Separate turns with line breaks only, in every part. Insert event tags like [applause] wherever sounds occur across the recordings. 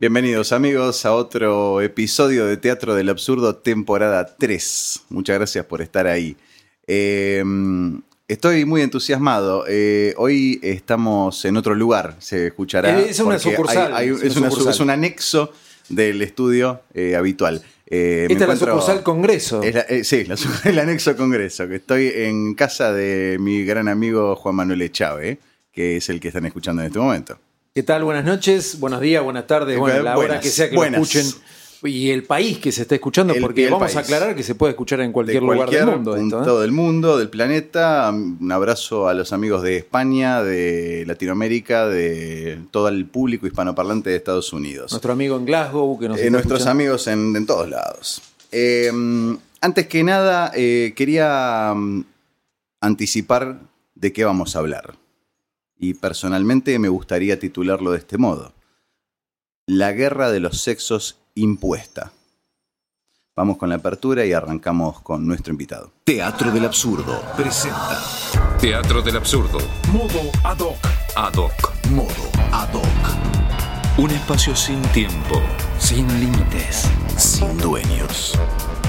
Bienvenidos amigos a otro episodio de Teatro del Absurdo, temporada 3. Muchas gracias por estar ahí. Eh, estoy muy entusiasmado. Eh, hoy estamos en otro lugar, se escuchará.
Es una sucursal,
hay- hay-
es
es,
una
una su-
sucursal.
es un anexo del estudio eh, habitual. Eh,
Esta es la sucursal Congreso.
es la- sí, la [laughs] el anexo Congreso, que estoy en casa de mi gran amigo Juan Manuel Echave, que es el que están escuchando en este momento.
¿Qué tal? Buenas noches, buenos días, buenas tardes, bueno, la hora que sea que
buenas.
lo escuchen. Y el país que se está escuchando,
El-
porque
el
vamos a aclarar que se puede escuchar en cualquier,
de
lugar del mundo. esto,
punto
¿eh?
del mundo, del planeta. Un abrazo a los amigos de España, de Latinoamérica, de todo el público hispanoparlante de Estados Unidos.
Nuestro amigo en Glasgow, que nos
Eh,
está
nuestros
escuchando.
amigos en, en todos lados. Eh, antes que nada, eh, quería mm, anticipar de qué vamos a hablar. Y personalmente me gustaría titularlo de este modo. La guerra de los sexos impuesta. Vamos con la apertura y arrancamos con nuestro invitado.
Teatro del Absurdo presenta
Teatro del absurdo.
Modo Ad hoc.
Ad hoc.
Modo Ad hoc.
Un espacio sin tiempo.
Sin límites.
Sin dueños.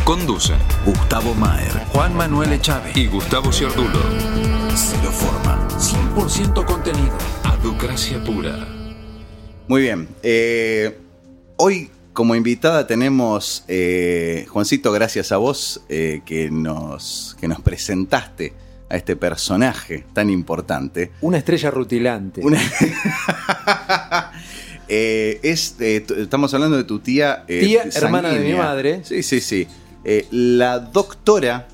Conducen
Gustavo Maer.
Juan Manuel Echave.
y Gustavo Ciardulo.
Cero forma.
100% contenido.
Aducracia pura.
Muy bien. eh, hoy como invitada tenemos, eh, Juancito, gracias a vos eh, que, nos, que nos presentaste a este personaje tan importante.
Una estrella rutilante.
Una- [laughs] Eh, es, eh, t- estamos hablando de tu tía. eh,
Tía, hermana de mi madre.
Sí, sí, sí. Eh, la doctora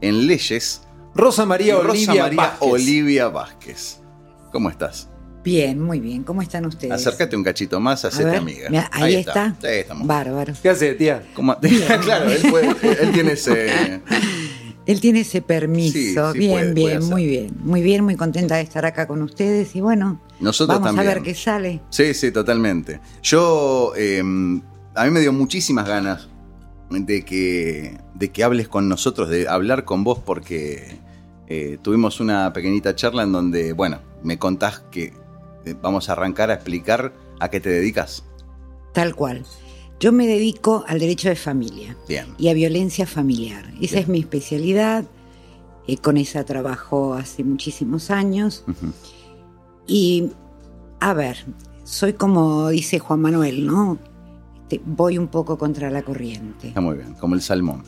en leyes,
Rosa María
Rosa
Olivia
María
Vázquez.
Olivia Vázquez. ¿Cómo estás?
Bien, muy bien. ¿Cómo están ustedes?
Acércate un cachito más,
A
hacete
ver,
amiga.
mira, ahí, está.
Sí, estamos.
Bárbaro.
¿Qué hace, tía?
¿Cómo? [laughs] claro, él, puede- él tiene ese. [laughs]
Él tiene ese permiso.
Sí, sí,
bien,
puede-
bien,
puede
muy bien. Muy bien, muy contenta de estar acá con ustedes. Y bueno,
Nosotros
vamos
también.
a ver qué sale.
Sí, sí, totalmente. Yo, eh, a mí me dio muchísimas ganas de que, de que hables con nosotros, de hablar con vos, porque eh, tuvimos una pequeñita charla en donde, bueno, me contás que eh, vamos a arrancar a explicar a qué te dedicas.
Tal cual. Yo me dedico al derecho de familia
Bien.
y a violencia familiar. Esa
Bien.
es mi especialidad. Eh, con esa trabajo hace muchísimos años. Y, a ver, soy como dice Juan Manuel, ¿no? Este, voy un poco contra la corriente.
Está muy bien, como el salmón.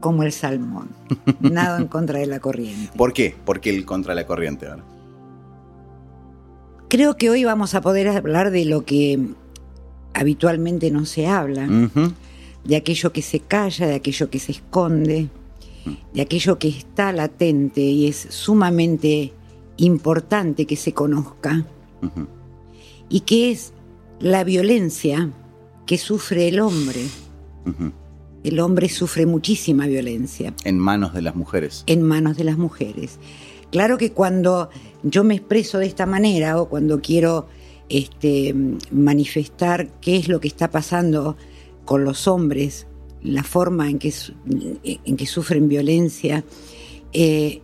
Como el salmón. [laughs] Nado en contra de la corriente.
¿Por qué? Porque el contra la corriente ahora.
Creo que hoy vamos a poder hablar de lo que habitualmente no se habla, de aquello que se calla, de aquello que se esconde, de aquello que está latente y es sumamente importante que se conozca, y que es la violencia que sufre el hombre. El hombre sufre muchísima violencia.
En manos de las mujeres.
en manos de las mujeres. Claro que cuando yo me expreso de esta manera o cuando quiero este, manifestar qué es lo que está pasando con los hombres, la forma en que, en que sufren violencia, eh,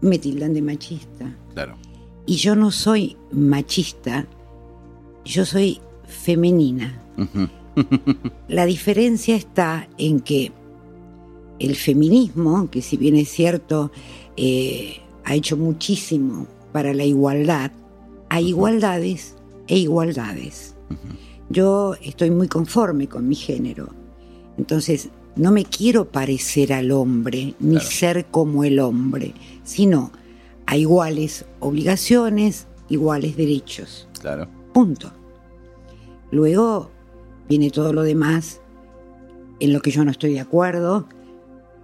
me tildan de machista.
Claro.
Y yo no soy machista, yo soy femenina. [laughs] La diferencia está en que el feminismo, que si bien es cierto, eh, ha hecho muchísimo para la igualdad, hay igualdades e igualdades. Yo estoy muy conforme con mi género, entonces no me quiero parecer al hombre, ni
Claro.
ser como el hombre, sino a iguales obligaciones, iguales derechos.
Claro.
Punto. Luego viene todo lo demás en lo que yo no estoy de acuerdo,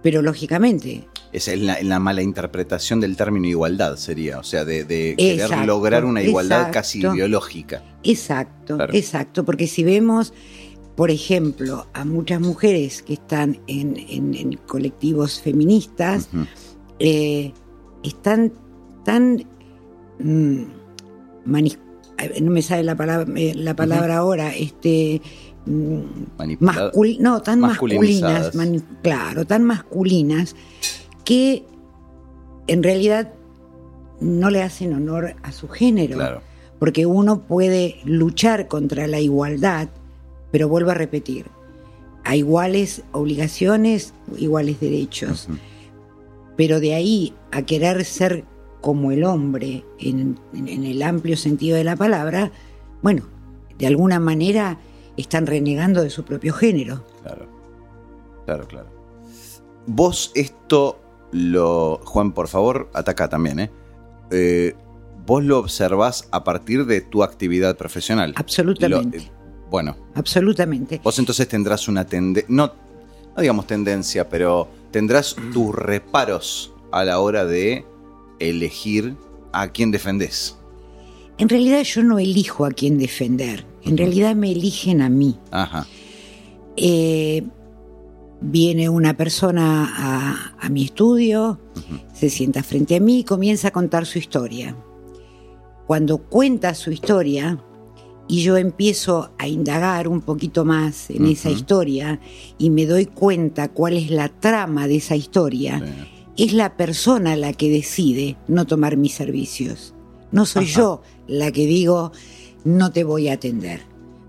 pero lógicamente,
Esa es la, la mala interpretación del término igualdad, sería. O sea, de, de querer
Exacto,
lograr una igualdad casi biológica.
exacto,
Claro.
exacto, porque si vemos, por ejemplo, a muchas mujeres que están en, en- en colectivos feministas, eh, están tan... mm, no me sale la palabra, eh, la palabra ahora, este... mascul- no, tan masculinas, claro, tan masculinas, que en realidad no le hacen honor a su género.
Claro.
Porque uno puede luchar contra la igualdad Pero vuelvo a repetir, a iguales obligaciones, iguales derechos. Pero de ahí a querer ser como el hombre en, en- en el amplio sentido de la palabra, bueno, de alguna manera están renegando de su propio género.
Claro. Claro, claro. Vos esto lo. Juan, por favor, ataca también, ¿eh? Eh, vos lo observás a partir de tu actividad profesional.
Absolutamente.
Lo- eh, bueno,
Absolutamente.
vos entonces tendrás una tendencia. No, no digamos tendencia, pero tendrás tus reparos a la hora de elegir a quién defendés.
En realidad yo no elijo a quién defender, en realidad me eligen a mí.
Ajá.
Eh, viene una persona a, a mi estudio, se sienta frente a mí y comienza a contar su historia. Cuando cuenta su historia y yo empiezo a indagar un poquito más en esa historia y me doy cuenta cuál es la trama de esa historia,
Sí.
es la persona la que decide no tomar mis servicios. No soy
Ajá.
yo la que digo no te voy a atender.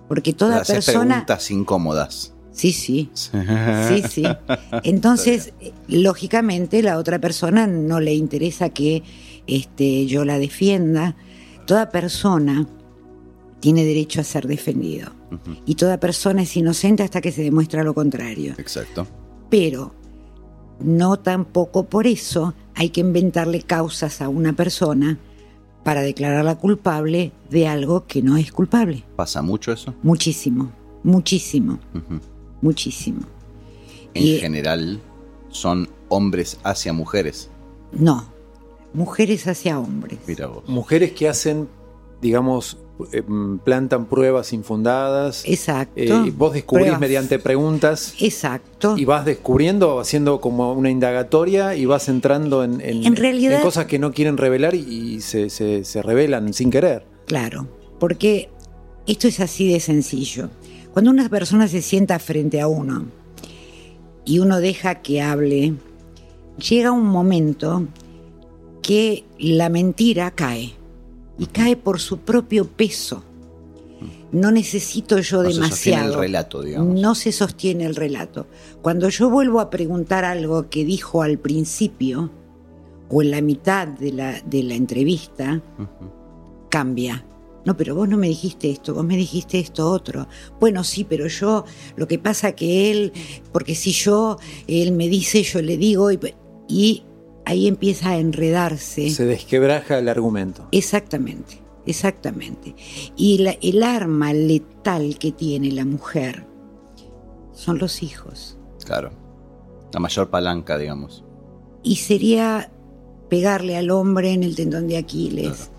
Porque toda
haces
persona...
preguntas incómodas.
Sí, sí. Sí, sí. [laughs] Entonces, eh, lógicamente, la otra persona no le interesa que este, yo la defienda. Toda persona tiene derecho a ser defendido. Y toda persona es inocente hasta que se demuestra lo contrario.
Exacto.
Pero no tampoco por eso hay que inventarle causas a una persona para declararla culpable de algo que no es culpable.
¿Pasa mucho eso?
Muchísimo, muchísimo, muchísimo.
En
Y-
general, son hombres hacia mujeres.
No, mujeres hacia hombres.
Mira vos.
Mujeres que hacen, digamos, plantan pruebas infundadas.
Exacto.
eh, vos descubrís
Pruebas.
mediante preguntas
Exacto.
y vas descubriendo, haciendo como una indagatoria y vas entrando en, en-
En realidad-
en cosas que no quieren revelar y, y se, se- se revelan sin querer.
Claro, porque esto es así de sencillo. Cuando una persona se sienta frente a uno y uno deja que hable, llega un momento que la mentira cae y cae por su propio peso. No necesito yo
No se sostiene
demasiado.
el relato, digamos.
No se sostiene el relato. Cuando yo vuelvo a preguntar algo que dijo al principio o en la mitad de la, de la entrevista, cambia. No, pero vos no me dijiste esto, vos me dijiste esto otro. Bueno, sí, pero yo, lo que pasa que él, porque si yo, él me dice, yo le digo, y, y ahí empieza a enredarse.
Se desquebraja el argumento.
Exactamente, exactamente. Y la- el arma letal que tiene la mujer son los hijos.
Claro. La mayor palanca, digamos.
Y sería pegarle al hombre en el tendón de Aquiles,
Claro.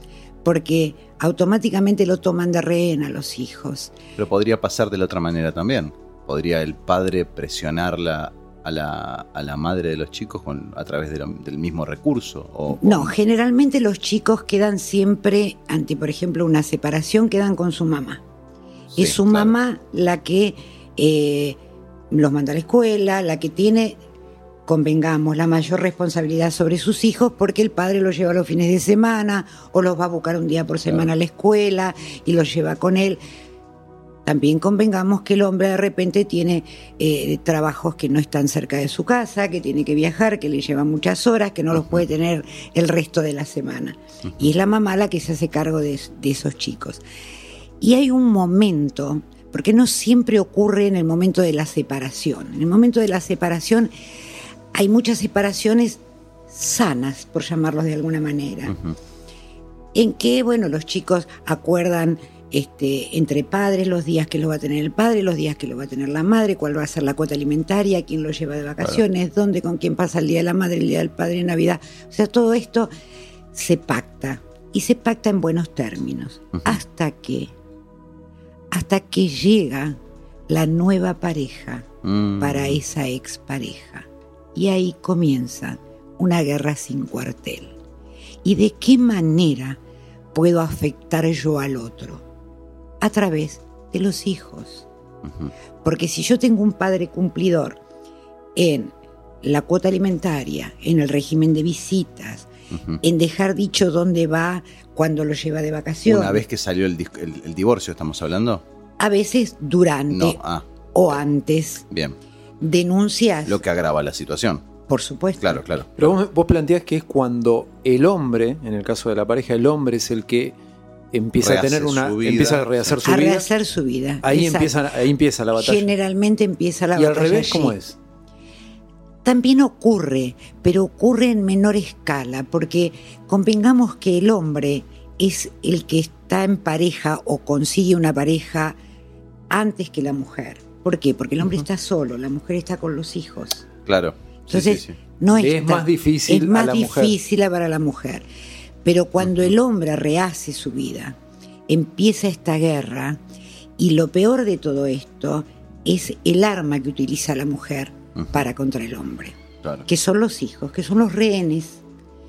porque automáticamente lo toman de rehén a los hijos.
Pero podría pasar de la otra manera también. Podría el padre presionarla a la, a la madre de los chicos con, a través de lo- del mismo recurso. O,
No,
o-
generalmente los chicos quedan siempre, ante por ejemplo una separación, quedan con su mamá.
Sí,
es su
claro.
mamá la que eh, los manda a la escuela, la que tiene, convengamos, la mayor responsabilidad sobre sus hijos porque el padre los lleva los fines de semana o los va a buscar un día por semana a la escuela y los lleva con él. También convengamos que el hombre de repente tiene eh, trabajos que no están cerca de su casa, que tiene que viajar, que le llevan muchas horas, que no los puede tener el resto de la semana. Y es la mamá la que se hace cargo de, de esos chicos. Y hay un momento, porque no siempre ocurre en el momento de la separación. En el momento de la separación hay muchas separaciones sanas, por llamarlos de alguna manera en que, bueno, los chicos acuerdan este, entre padres los días que lo va a tener el padre, los días que lo va a tener la madre, cuál va a ser la cuota alimentaria, quién lo lleva de vacaciones, dónde, con quién pasa el día de la madre, el día del padre, Navidad. O sea, todo esto se pacta y se pacta en buenos términos. Hasta que, hasta que llega la nueva pareja
Mm.
para esa expareja. Y ahí comienza una guerra sin cuartel. ¿Y de qué manera puedo afectar yo al otro? A través de los hijos. Porque si yo tengo un padre cumplidor en la cuota alimentaria, en el régimen de visitas, en dejar dicho dónde va cuando lo lleva de vacaciones.
Una vez que salió el, dis- el- el divorcio, ¿estamos hablando?
A veces durante
No, ah,
o antes
bien.
denuncias,
Lo que agrava la situación.
por supuesto.
Claro, claro.
Pero vos, vos planteás que es cuando el hombre, en el caso de la pareja, el hombre es el que empieza
Rehace
a tener una.
vida.
empieza a rehacer su
a
vida.
rehacer su vida.
Ahí
Exacto.
empieza, ahí empieza la batalla.
Generalmente empieza la
y al
batalla
revés, ¿cómo es?
También ocurre, pero ocurre en menor escala, porque convengamos que el hombre es el que está en pareja o consigue una pareja antes que la mujer. ¿Por qué? Porque el hombre está solo, la mujer está con los hijos.
Claro. Sí,
Entonces,
sí, sí.
no
es
está-
más difícil
es
a
más
la mujer.
difícil para la mujer. Pero cuando el hombre rehace su vida, empieza esta guerra, y lo peor de todo esto es el arma que utiliza la mujer para contra el hombre,
Claro.
que son los hijos, que son los rehenes.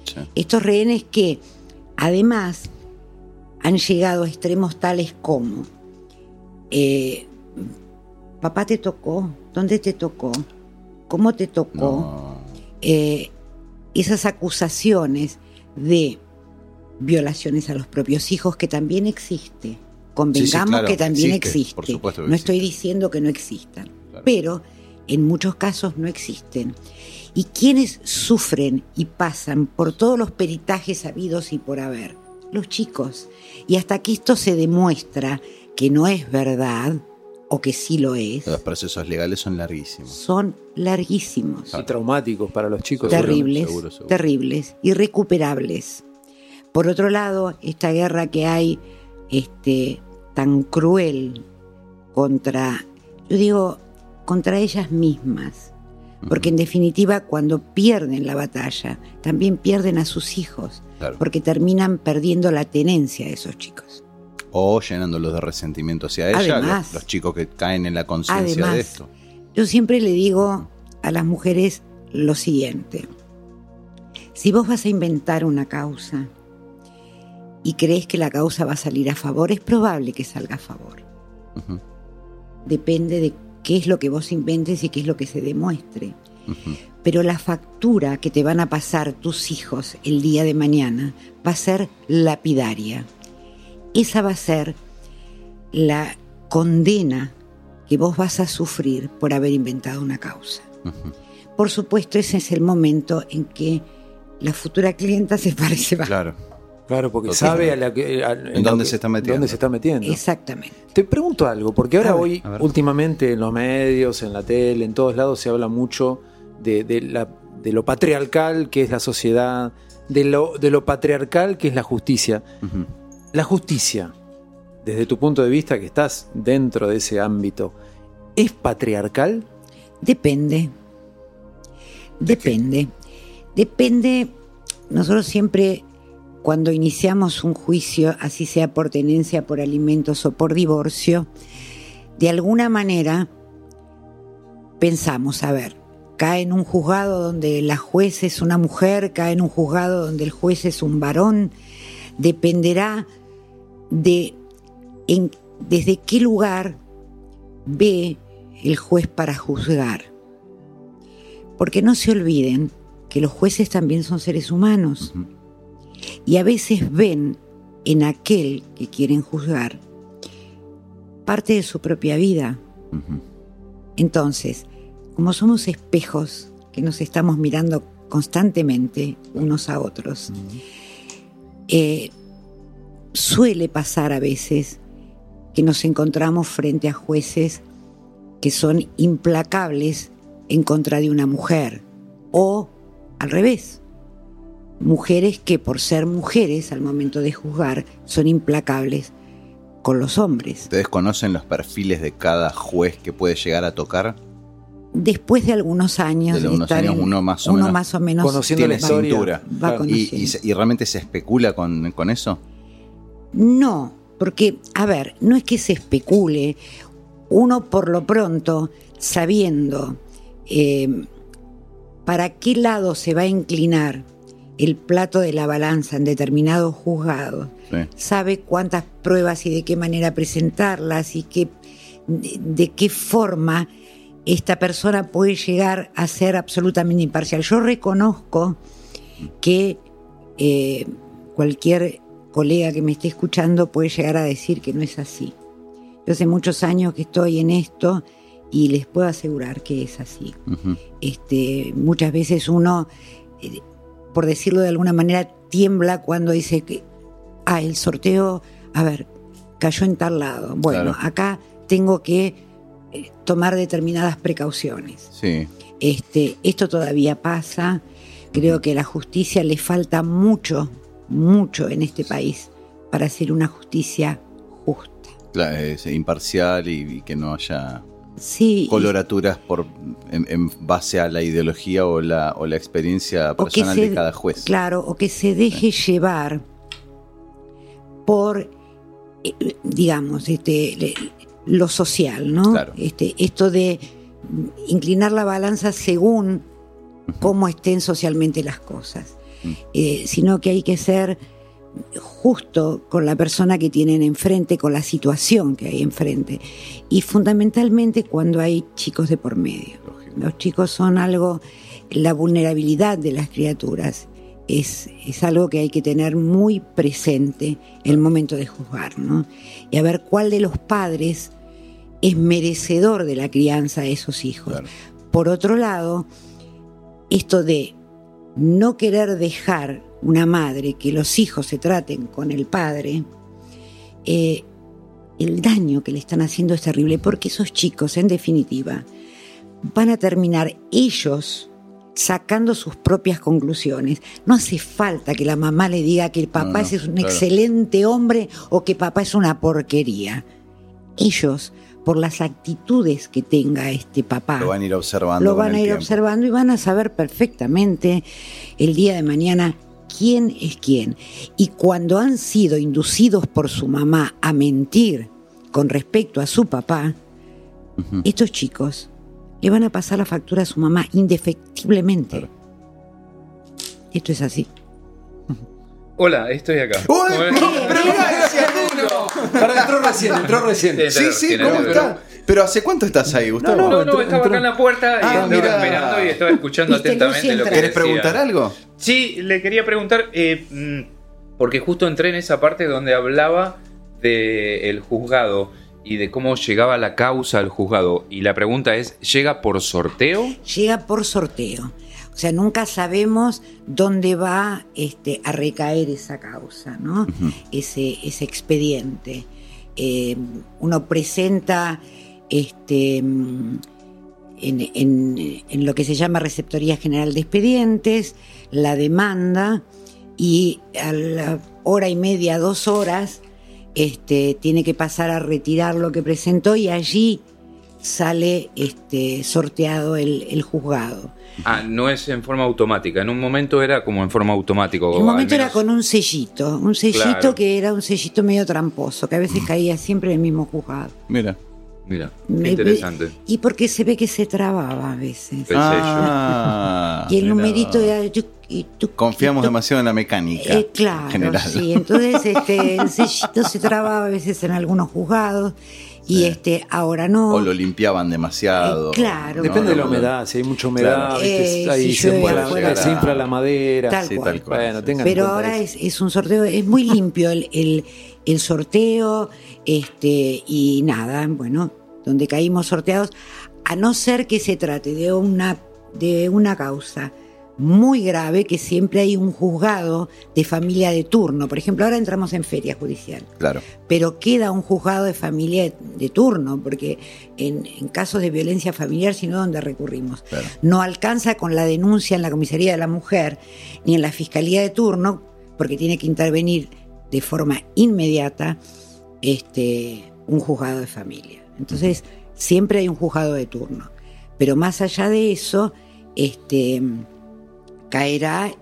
Sí.
Estos rehenes que además han llegado a extremos tales como, eh, papá te tocó, ¿dónde te tocó? ¿Cómo te tocó?
No.
eh, esas acusaciones de violaciones a los propios hijos que también existe. Convengamos
Sí, sí, claro,
que también
existe,
existe.
por supuesto que
no estoy diciendo que no existan,
Claro.
pero en muchos casos no existen. Y quienes sufren y pasan por todos los peritajes habidos y por haber, los chicos. Y hasta que esto se demuestra que no es verdad o que sí lo es,
Los procesos legales son larguísimos.
son larguísimos
Y traumáticos para los chicos.
terribles,
seguro, seguro.
terribles, irrecuperables. Por otro lado, esta guerra que hay este, tan cruel contra, yo digo, contra ellas mismas. Porque en definitiva, cuando pierden la batalla, también pierden a sus hijos,
Claro.
porque terminan perdiendo la tenencia de esos chicos.
O llenándolos de resentimiento hacia ella,
Además-
los, los chicos que caen en la conciencia de esto.
Yo siempre le digo a las mujeres lo siguiente. Si vos vas a inventar una causa y crees que la causa va a salir a favor, es probable que salga a favor. Depende de qué es lo que vos inventes y qué es lo que se demuestre. Pero la factura que te van a pasar tus hijos el día de mañana va a ser lapidaria. Esa va a ser la condena que vos vas a sufrir por haber inventado una causa. Por supuesto, ese es el momento en que la futura clienta se [laughs] parece va.
Claro.
Claro, porque sabe a la que, a-
¿En dónde
que-
se está metiendo?
dónde se está metiendo.
Exactamente.
Te pregunto algo, porque ahora
ver,
hoy, últimamente en los medios, en la tele, en todos lados se habla mucho de, de la- de lo patriarcal que es la sociedad, de lo, de lo patriarcal que es la justicia. La justicia, desde tu punto de vista que estás dentro de ese ámbito, ¿es patriarcal?
Depende. Depende. Depende. Nosotros siempre, cuando iniciamos un juicio, así sea por tenencia, por alimentos o por divorcio, de alguna manera pensamos, a ver, cae en un juzgado donde la juez es una mujer, cae en un juzgado donde el juez es un varón, dependerá de en- desde qué lugar ve el juez para juzgar. Porque no se olviden que los jueces también son seres humanos. Y a veces ven en aquel que quieren juzgar parte de su propia vida. Entonces, como somos espejos que nos estamos mirando constantemente unos a otros, eh, suele pasar a veces que nos encontramos frente a jueces que son implacables en contra de una mujer o al revés. Mujeres que por ser mujeres al momento de juzgar son implacables con los hombres.
¿Ustedes conocen los perfiles de cada juez que puede llegar a tocar?
Después de algunos años,
De unos
estar
años
en-
uno más o
uno
menos
más o menos
Conociendo
Tiene
la historia.
cintura.
va
Claro.
¿Y, y realmente se especula con, con eso?
No, porque, a ver, no es que se especule, uno por lo pronto, sabiendo eh, para qué lado se va a inclinar el plato de la balanza en determinado juzgado,
Sí.
sabe cuántas pruebas y de qué manera presentarlas y qué, de, de qué forma esta persona puede llegar a ser absolutamente imparcial. Yo reconozco que eh, cualquier colega que me esté escuchando puede llegar a decir que no es así. Yo hace muchos años que estoy en esto y les puedo asegurar que es así. Este, muchas veces uno, eh, por decirlo de alguna manera, tiembla cuando dice que, ah, el sorteo, a ver, cayó en tal lado. Bueno,
Claro.
acá tengo que eh, tomar determinadas precauciones.
Sí.
Este, esto todavía pasa. Creo que a la justicia le falta mucho, mucho en este país para hacer una justicia justa.
Cla- es imparcial y, y que no haya
Sí,
coloraturas por en, en base a la ideología o la, o la experiencia personal
se-
de cada juez.
Claro, o que se deje llevar por, eh, digamos, este, lo social, ¿no?
Claro.
Este, esto de inclinar la balanza según cómo estén socialmente las cosas,
Mm.
Eh, sino que hay que ser justo con la persona que tienen enfrente, con la situación que hay enfrente, y fundamentalmente cuando hay chicos de por medio. Los chicos son algo, la vulnerabilidad de las criaturas es, es algo que hay que tener muy presente en el momento de juzgar, ¿no? Y a ver cuál de los padres es merecedor de la crianza de esos hijos.
Claro.
Por otro lado, esto de no querer dejar una madre que los hijos se traten con el padre, eh, el daño que le están haciendo es terrible porque esos chicos, en definitiva, van a terminar ellos sacando sus propias conclusiones. No hace falta que la mamá le diga que el papá
No, no,
es un
claro.
excelente hombre o que papá es una porquería. Ellos, por las actitudes que tenga este papá,
Lo van a ir observando.
lo van a ir
tiempo.
observando y van a saber perfectamente el día de mañana quién es quién. Y cuando han sido inducidos por su mamá a mentir con respecto a su papá, estos chicos le van a pasar la factura a su mamá indefectiblemente.
Claro.
Esto es así.
Hola, estoy acá.
¡Uy! ¡Pero gracias!
Ahora entró recién, entró recién.
Sí,
Sí, ¿cómo está? Pero ¿hace cuánto estás ahí, Gustavo?
No, no,
entró-
estaba
entró.
acá en la puerta y
Ah,
estaba
mira.
esperando y estaba escuchando
Viste,
atentamente lo que.
¿Querés
decía.
preguntar algo?
Sí, le quería preguntar, eh, mm, porque justo entré en esa parte donde hablaba del juzgado y de cómo llegaba la causa al juzgado. Y la pregunta es, ¿llega por sorteo?
Llega por sorteo. O sea, nunca sabemos dónde va este, a recaer esa causa, ¿no? ese, ese expediente. Eh, uno presenta este, mm, en, en- en lo que se llama Receptoría General de Expedientes la demanda y a la hora y media, dos horas, este, tiene que pasar a retirar lo que presentó y allí sale este, sorteado el, el juzgado.
Ah, no es en forma automática. En un momento era como en forma automática.
En un momento era con un sellito, un sellito
Claro.
que era un sellito medio tramposo, que a veces caía siempre en el mismo juzgado.
Mira.
Mira, qué interesante.
Y porque se ve que se trababa a veces.
El
Ah, [laughs]
y el
mira.
numerito era... yo- y tú-
Confiamos
y tú-
demasiado en la mecánica.
Eh, claro,
general.
sí. Entonces este, [laughs] el sellito se trababa a veces en algunos juzgados y
Sí.
este ahora no.
O lo limpiaban demasiado.
Eh, claro.
Depende de la humedad, si hay mucha humedad.
Eh,
ahí
si
se,
llueve
infla,
afuera.
se infla la madera.
Tal
Sí,
cual.
tal cual.
Bueno,
sí,
tengan
Pero ahora es, es un sorteo, es muy limpio el, el- el sorteo, este, y nada, bueno, donde caímos sorteados, a no ser que se trate de una, de una causa muy grave, que siempre hay un juzgado de familia de turno. Por ejemplo, ahora entramos en feria judicial,
Claro.
pero queda un juzgado de familia de, turno, porque en, en casos de violencia familiar, sino donde recurrimos
Claro.
no alcanza con la denuncia en la comisaría de la mujer ni en la fiscalía de turno, porque tiene que intervenir de forma inmediata este, un juzgado de familia. Entonces, siempre hay un juzgado de turno. Pero más allá de eso, este, caerá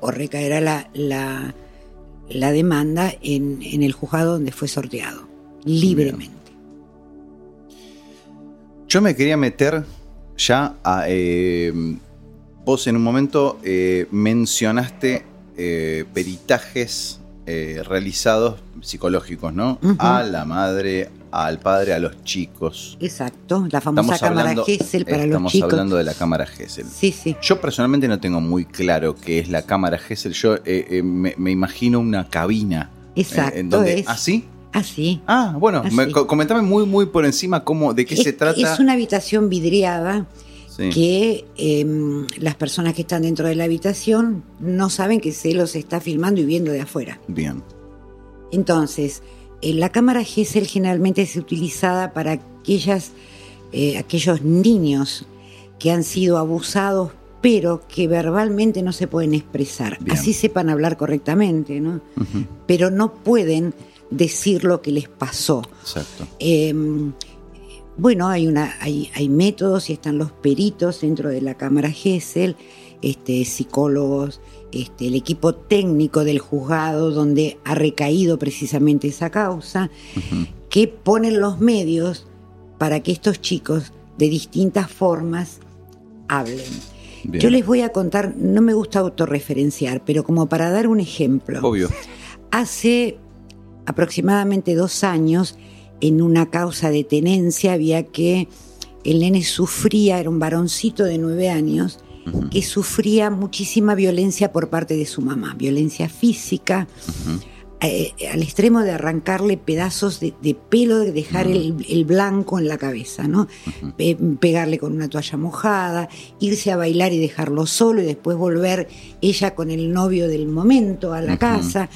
o recaerá la, la, la demanda en, en el juzgado donde fue sorteado, libremente.
Yo me quería meter ya a. eh, vos en un momento eh, mencionaste eh, peritajes realizados psicológicos, ¿no? A la madre, al padre, a los chicos.
Exacto, la famosa cámara Gesell para los
estamos
chicos.
hablando de la cámara Gesell.
Sí, sí.
Yo personalmente no tengo muy claro qué es la cámara Gesell. Yo eh, eh, me, me imagino una cabina. eh,
Exacto,
en donde,
es.
¿Ah, sí?
Así.
Ah, bueno,
Ah,
me- comentame muy, muy por encima cómo, de qué se trata.
Es una habitación vidriada
Sí.
que em, las personas que están dentro de la habitación no saben que se los está filmando y viendo de afuera.
Bien.
Entonces, la cámara Gesell generalmente es utilizada para aquellas, eh, aquellos niños que han sido abusados, pero que verbalmente no se pueden expresar.
Bien.
Así sepan hablar correctamente, ¿no? Pero no pueden decir lo que les pasó.
Exacto.
Eh, bueno, hay, una, hay, hay métodos y están los peritos dentro de la Cámara Gesell, este, psicólogos, este, el equipo técnico del juzgado donde ha recaído precisamente esa causa, que ponen los medios para que estos chicos de distintas formas hablen.
Bien.
Yo les voy a contar, no me gusta autorreferenciar, pero como para dar un ejemplo.
Obvio.
Hace aproximadamente dos años, en una causa de tenencia, había que el nene sufría, era un varoncito de nueve años, Que sufría muchísima violencia por parte de su mamá, violencia física, eh, al extremo de arrancarle pedazos de, de pelo, de dejar el, el blanco en la cabeza, ¿no? Pe- pegarle con una toalla mojada, irse a bailar y dejarlo solo y después volver ella con el novio del momento a la casa.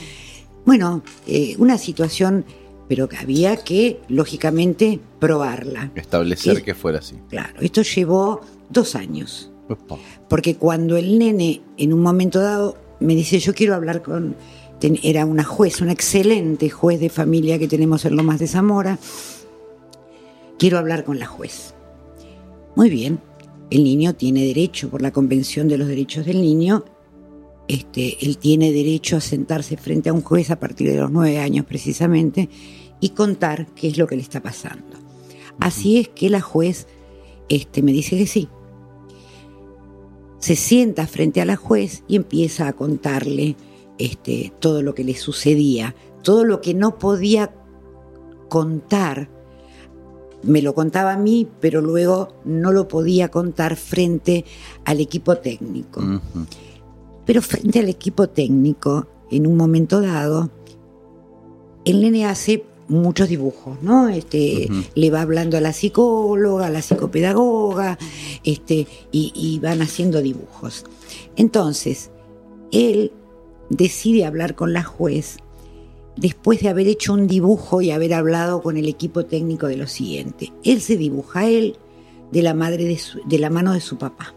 Bueno, eh, una situación, pero que había que, lógicamente, probarla.
Establecer
Es-
que fuera así.
Claro, esto llevó dos años.
Opa.
Porque cuando el nene en un momento dado me dice, yo quiero hablar con... Era una juez, una excelente juez de familia que tenemos en Lomas de Zamora. Quiero hablar con la juez. Muy bien, el niño tiene derecho, por la Convención de los Derechos del Niño, este, él tiene derecho a sentarse frente a un juez a partir de los nueve años precisamente y contar qué es lo que le está pasando. Así es que la juez este, me dice que sí, se sienta frente a la juez y empieza a contarle este, todo lo que le sucedía, todo lo que no podía contar. Me lo contaba a mí, pero luego no lo podía contar frente al equipo técnico. Pero frente al equipo técnico, en un momento dado, el nene hace muchos dibujos, ¿no? Este. Le va hablando a la psicóloga, a la psicopedagoga, este, y, y van haciendo dibujos. Entonces, él decide hablar con la juez después de haber hecho un dibujo y haber hablado con el equipo técnico de lo siguiente. Él se dibuja a él de la, madre de, su- de la mano de su papá.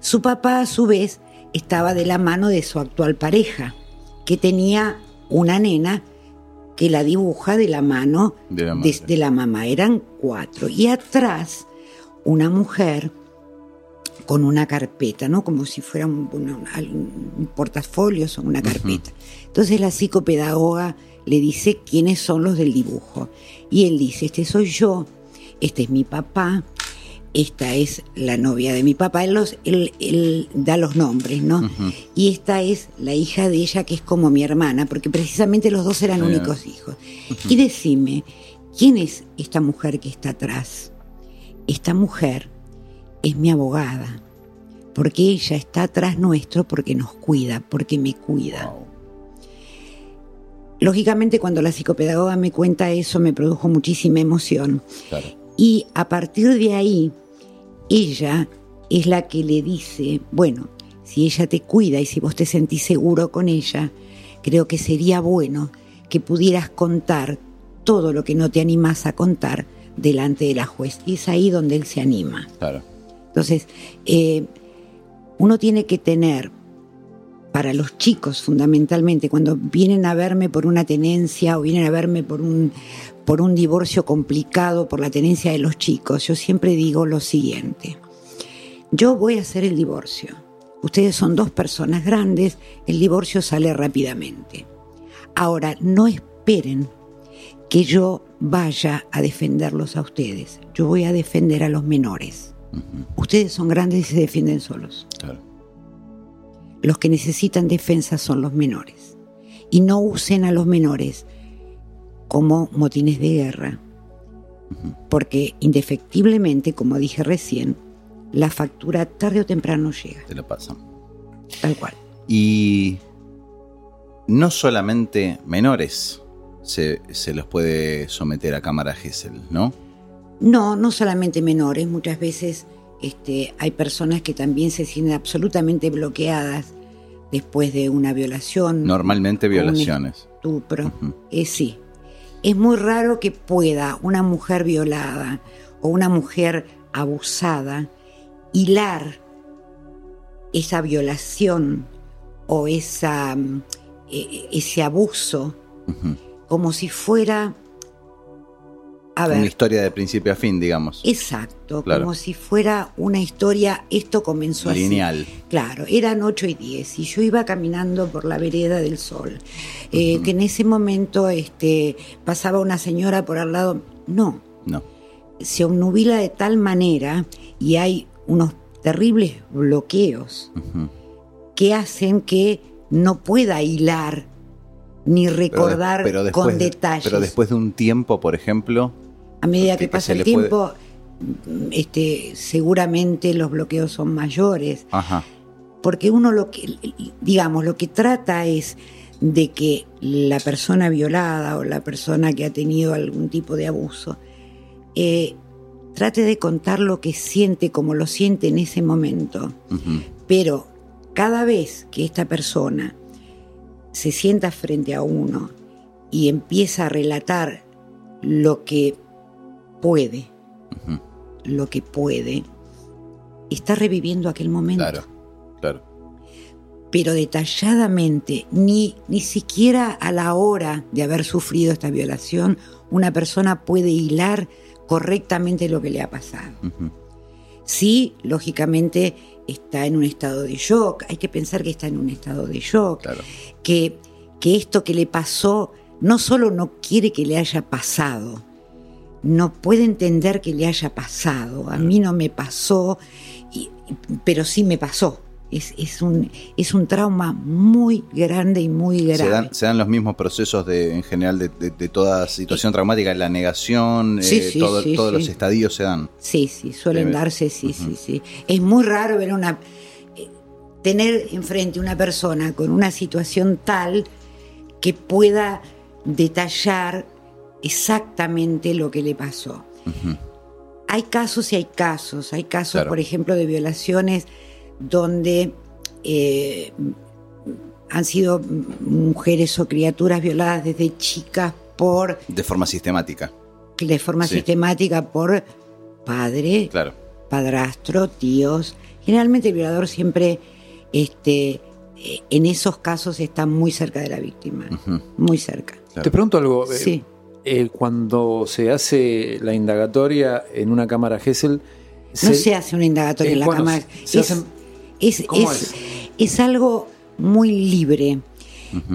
Su papá, a su vez, estaba de la mano de su actual pareja, que tenía una nena que la dibuja de la mano
De la
de, mamá. Eran cuatro. Y atrás, una mujer con una carpeta, ¿no? Como si fuera un- un portafolio o una carpeta. Entonces la psicopedagoga le dice quiénes son los del dibujo. Y él dice, este soy yo, este es mi papá, esta es la novia de mi papá. Él, los- él- él da los nombres, ¿no? Y esta es la hija de ella, que es como mi hermana, porque precisamente los dos eran únicos hijos. Y decime, ¿quién es esta mujer que está atrás? Esta mujer es mi abogada, porque ella está atrás nuestro porque nos cuida, porque me cuida.
Wow.
Lógicamente, cuando la psicopedagoga me cuenta eso, me produjo muchísima emoción.
Claro.
Y a partir de ahí, ella es la que le dice, bueno, si ella te cuida y si vos te sentís seguro con ella, creo que sería bueno que pudieras contar todo lo que no te animás a contar delante de la juez. Y es ahí donde él se anima.
Claro.
Entonces, eh, uno tiene que tener, para los chicos fundamentalmente, cuando vienen a verme por una tenencia o vienen a verme por un, por un divorcio complicado, por la tenencia de los chicos, yo siempre digo lo siguiente. Yo voy a hacer el divorcio. Ustedes son dos personas grandes, el divorcio sale rápidamente. Ahora, no esperen que yo vaya a defenderlos a ustedes. Yo voy a defender a los menores. Ustedes son grandes y se defienden solos.
Claro.
Los que necesitan defensa son los menores. Y no usen a los menores como motines de guerra. Porque indefectiblemente, como dije recién, la factura tarde o temprano llega.
Te lo pasan.
Tal cual.
Y no solamente menores, se, se los puede someter a cámara Gesell, ¿no?
No, no solamente menores, muchas veces este, hay personas que también se sienten absolutamente bloqueadas después de una violación.
Normalmente
un
violaciones. Ujú.
Eh, sí. Es muy raro que pueda una mujer violada o una mujer abusada hilar esa violación o esa, mm, e- ese abuso como si fuera... A
Una historia de principio a fin, digamos.
exacto,
Claro.
como si fuera una historia, esto comenzó así.
Lineal.
Claro, eran 8 y 10 y yo iba caminando por la vereda del sol. Eh, Que en ese momento este, pasaba una señora por al lado. No,
No.
se obnubila de tal manera y hay unos terribles bloqueos que hacen que no pueda hilar ni
Pero de-
recordar
pero
con
de-
detalles.
Pero después de un tiempo, por ejemplo,
A medida
que-
pasa el
puede-
tiempo, este, seguramente los bloqueos son mayores.
ajá,
porque uno lo que, digamos, lo que trata es de que la persona violada o la persona que ha tenido algún tipo de abuso eh, trate de contar lo que siente como lo siente en ese momento. Pero cada vez que esta persona se sienta frente a uno y empieza a relatar lo que puede, lo que puede, está reviviendo aquel momento.
claro, claro.
pero detalladamente, ni, ni siquiera a la hora de haber sufrido esta violación, una persona puede hilar correctamente lo que le ha pasado. Sí, lógicamente está en un estado de shock, hay que pensar que está en un estado de shock,
Claro.
que, que esto que le pasó no solo no quiere que le haya pasado, no puede entender que le haya pasado. A mí no me pasó, y- pero sí me pasó. Es, es un, es un trauma muy grande y muy grave.
Se dan, se dan los mismos procesos de, en general de, de- de toda situación traumática, la negación,
Sí,
eh,
sí,
todo-
sí,
todos
sí.
los estadios se dan.
Sí, sí, suelen
Debe-
darse, sí, sí, sí. Es muy raro ver una eh, tener enfrente una persona con una situación tal que pueda detallar exactamente lo que le pasó. Hay casos y hay casos. Hay casos,
Claro.
por ejemplo, de violaciones donde eh, han sido mujeres o criaturas violadas desde chicas por
De forma sistemática,
de forma
Sí.
sistemática por padre,
claro.
padrastro, tíos. Generalmente el violador siempre, este, eh, en esos casos está muy cerca de la víctima, muy cerca.
Claro.
Te pregunto algo. eh,
Sí.
Eh, cuando se hace la indagatoria en una cámara Gesell,
No se hace una indagatoria
eh,
en la
bueno,
cámara. es,
hacen-
es,
¿Cómo
es- es algo muy libre.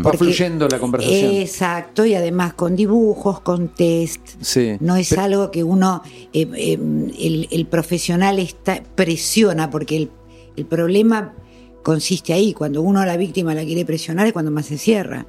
Va fluyendo la conversación.
Exacto, y además con dibujos, con test.
sí.
No es
Pero-
algo que uno, eh, eh, el, el profesional está, presiona, porque el, el problema consiste ahí. Cuando uno a la víctima la quiere presionar es cuando más se cierra.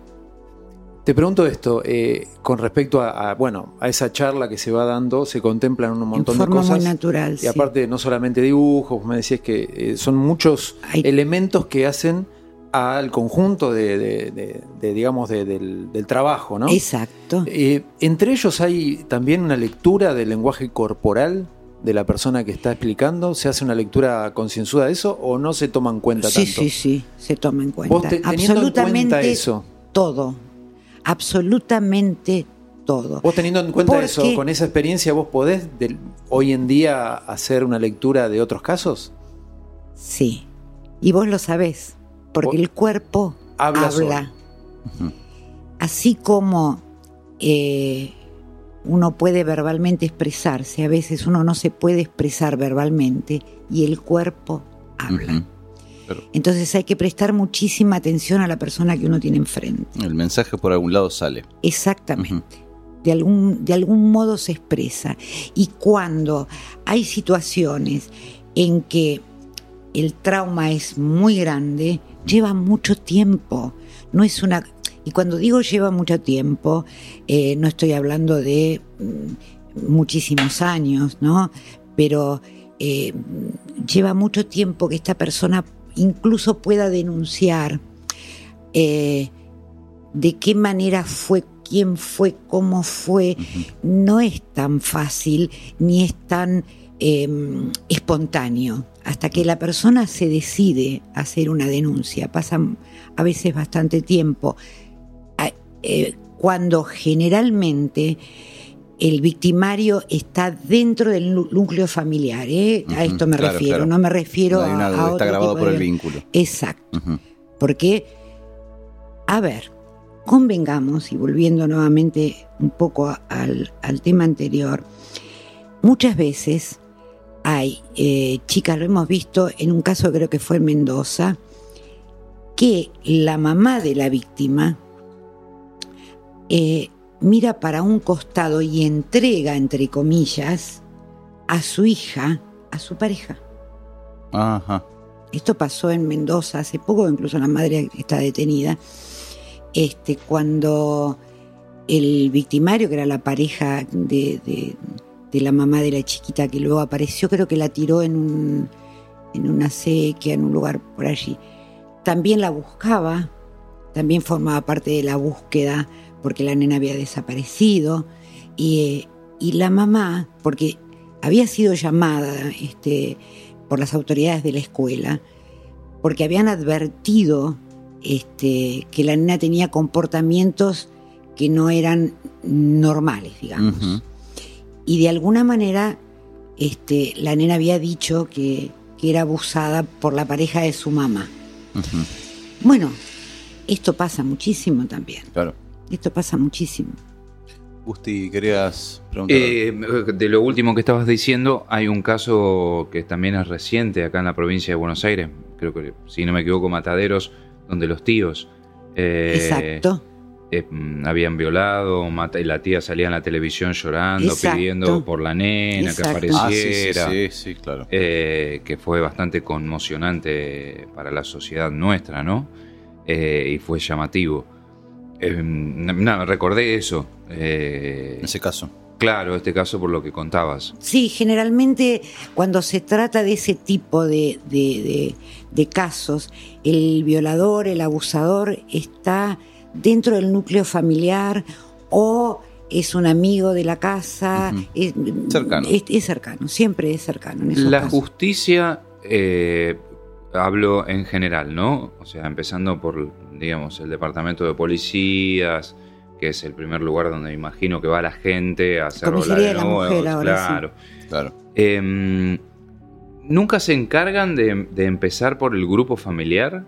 Te pregunto esto, eh, con respecto a, a, bueno, a esa charla que se va dando, se contemplan un montón
en
de
forma
cosas.
muy natural.
Y
sí.
aparte, no solamente dibujos, me decías que eh, son muchos elementos que hacen al conjunto de, de- de- de, digamos, de- del, del trabajo, ¿no?
Exacto.
Eh, entre ellos hay también una lectura del lenguaje corporal de la persona que está explicando. ¿Se hace una lectura concienzuda de eso o no se toma en cuenta
Sí,
tanto?
sí, sí, se toma en cuenta.
Vos te- teniendo en
Absolutamente
cuenta eso,
todo. Absolutamente todo.
vos teniendo en cuenta
Porque-
eso, con esa experiencia, ¿vos podés hoy en día hacer una lectura de otros casos?
Sí. Y vos lo sabés, porque el cuerpo
Habla.
Así como eh, uno puede verbalmente expresarse, a veces uno no se puede expresar verbalmente y el cuerpo habla.
Claro.
Entonces hay que prestar muchísima atención a la persona que uno tiene enfrente.
El mensaje por algún lado sale.
Exactamente. De algún, de algún modo se expresa. Y cuando hay situaciones en que el trauma es muy grande, lleva mucho tiempo. No es una. Y cuando digo lleva mucho tiempo, eh, no estoy hablando de mm, muchísimos años, ¿no? Pero eh, lleva mucho tiempo que esta persona incluso pueda denunciar eh, de qué manera fue quién fue, cómo fue, no es tan fácil ni es tan eh, espontáneo. Hasta que la persona se decide a hacer una denuncia, pasa a veces bastante tiempo. A- eh, cuando generalmente el victimario está dentro del núcleo familiar, ¿eh? a esto me
claro,
refiero,
claro.
no me refiero
una-
a, a
está
otro
grabado
tipo
por
de-
el vínculo.
Exacto. Porque, a ver, convengamos, y volviendo nuevamente un poco al tema anterior, muchas veces hay eh, chicas, lo hemos visto en un caso creo que fue en Mendoza, que la mamá de la víctima eh, mira para un costado y entrega, entre comillas, a su hija, a su pareja.
Ajá.
Esto pasó en Mendoza hace poco, incluso la madre está detenida. Este, cuando el victimario, que era la pareja de, de- de la mamá de la chiquita que luego apareció, creo que la tiró en, un, en una sequía, en un lugar por allí. También la buscaba, también formaba parte de la búsqueda porque la nena había desaparecido. Y, eh, y la mamá, porque había sido llamada este, por las autoridades de la escuela, porque habían advertido este, que la nena tenía comportamientos que no eran normales, digamos. Y de alguna manera este, la nena había dicho que, que era abusada por la pareja de su mamá. Bueno, esto pasa muchísimo también.
Claro.
Esto pasa muchísimo.
Gusti, querías preguntar.
Eh, de lo último que estabas diciendo, hay un caso que también es reciente acá en la provincia de Buenos Aires, creo que si no me equivoco, Mataderos, donde los tíos eh,
Exacto.
eh, mm, habían violado, y la tía salía en la televisión llorando,
Exacto.
pidiendo por la nena
Exacto.
que
ah, sí, sí,
apareciera.
sí, sí, claro.
eh, que fue bastante conmocionante para la sociedad nuestra, ¿no? Eh, y fue llamativo. Eh, nada, recordé eso. eh,
En ese caso.
claro, este caso por lo que contabas.
Sí, generalmente cuando se trata de ese tipo de, de- de- de casos, el violador, el abusador está dentro del núcleo familiar o es un amigo de la casa. Es,
Cercano.
Es, es cercano, siempre es cercano. En esos
La
casos.
justicia, eh, hablo en general, ¿no? O sea, empezando por, digamos, el departamento de policías, que es el primer lugar donde imagino que va la gente a hacer
Comisaría de la mujer ahora, sí.
claro.
Claro.
Em, ¿Nunca se encargan de, de empezar por el grupo familiar?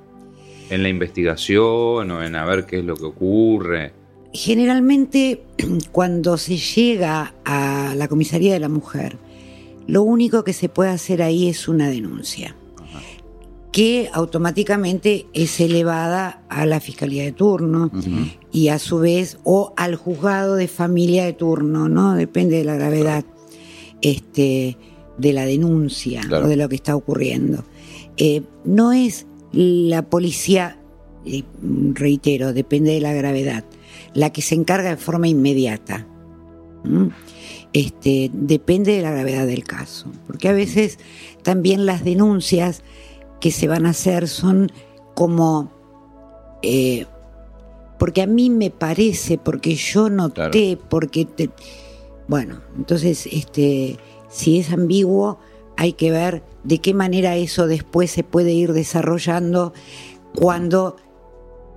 En la investigación o en a ver qué es lo que ocurre.
Generalmente [clears throat] cuando se llega a la comisaría de la mujer, lo único que se puede hacer ahí es una denuncia, que automáticamente es elevada a la fiscalía de turno y a su vez o al juzgado de familia de turno, ¿no? Depende de la gravedad este, de la denuncia
Claro.
o de lo que está ocurriendo. Eh, no es la policía, eh, reitero, depende de la gravedad, la que se encarga de forma inmediata. ¿Mm? Este, depende de la gravedad del caso, porque a veces también las denuncias que se van a hacer son como eh, porque a mí me parece, porque yo noté, porque te, bueno, entonces este si es ambiguo hay que ver de qué manera eso después se puede ir desarrollando cuando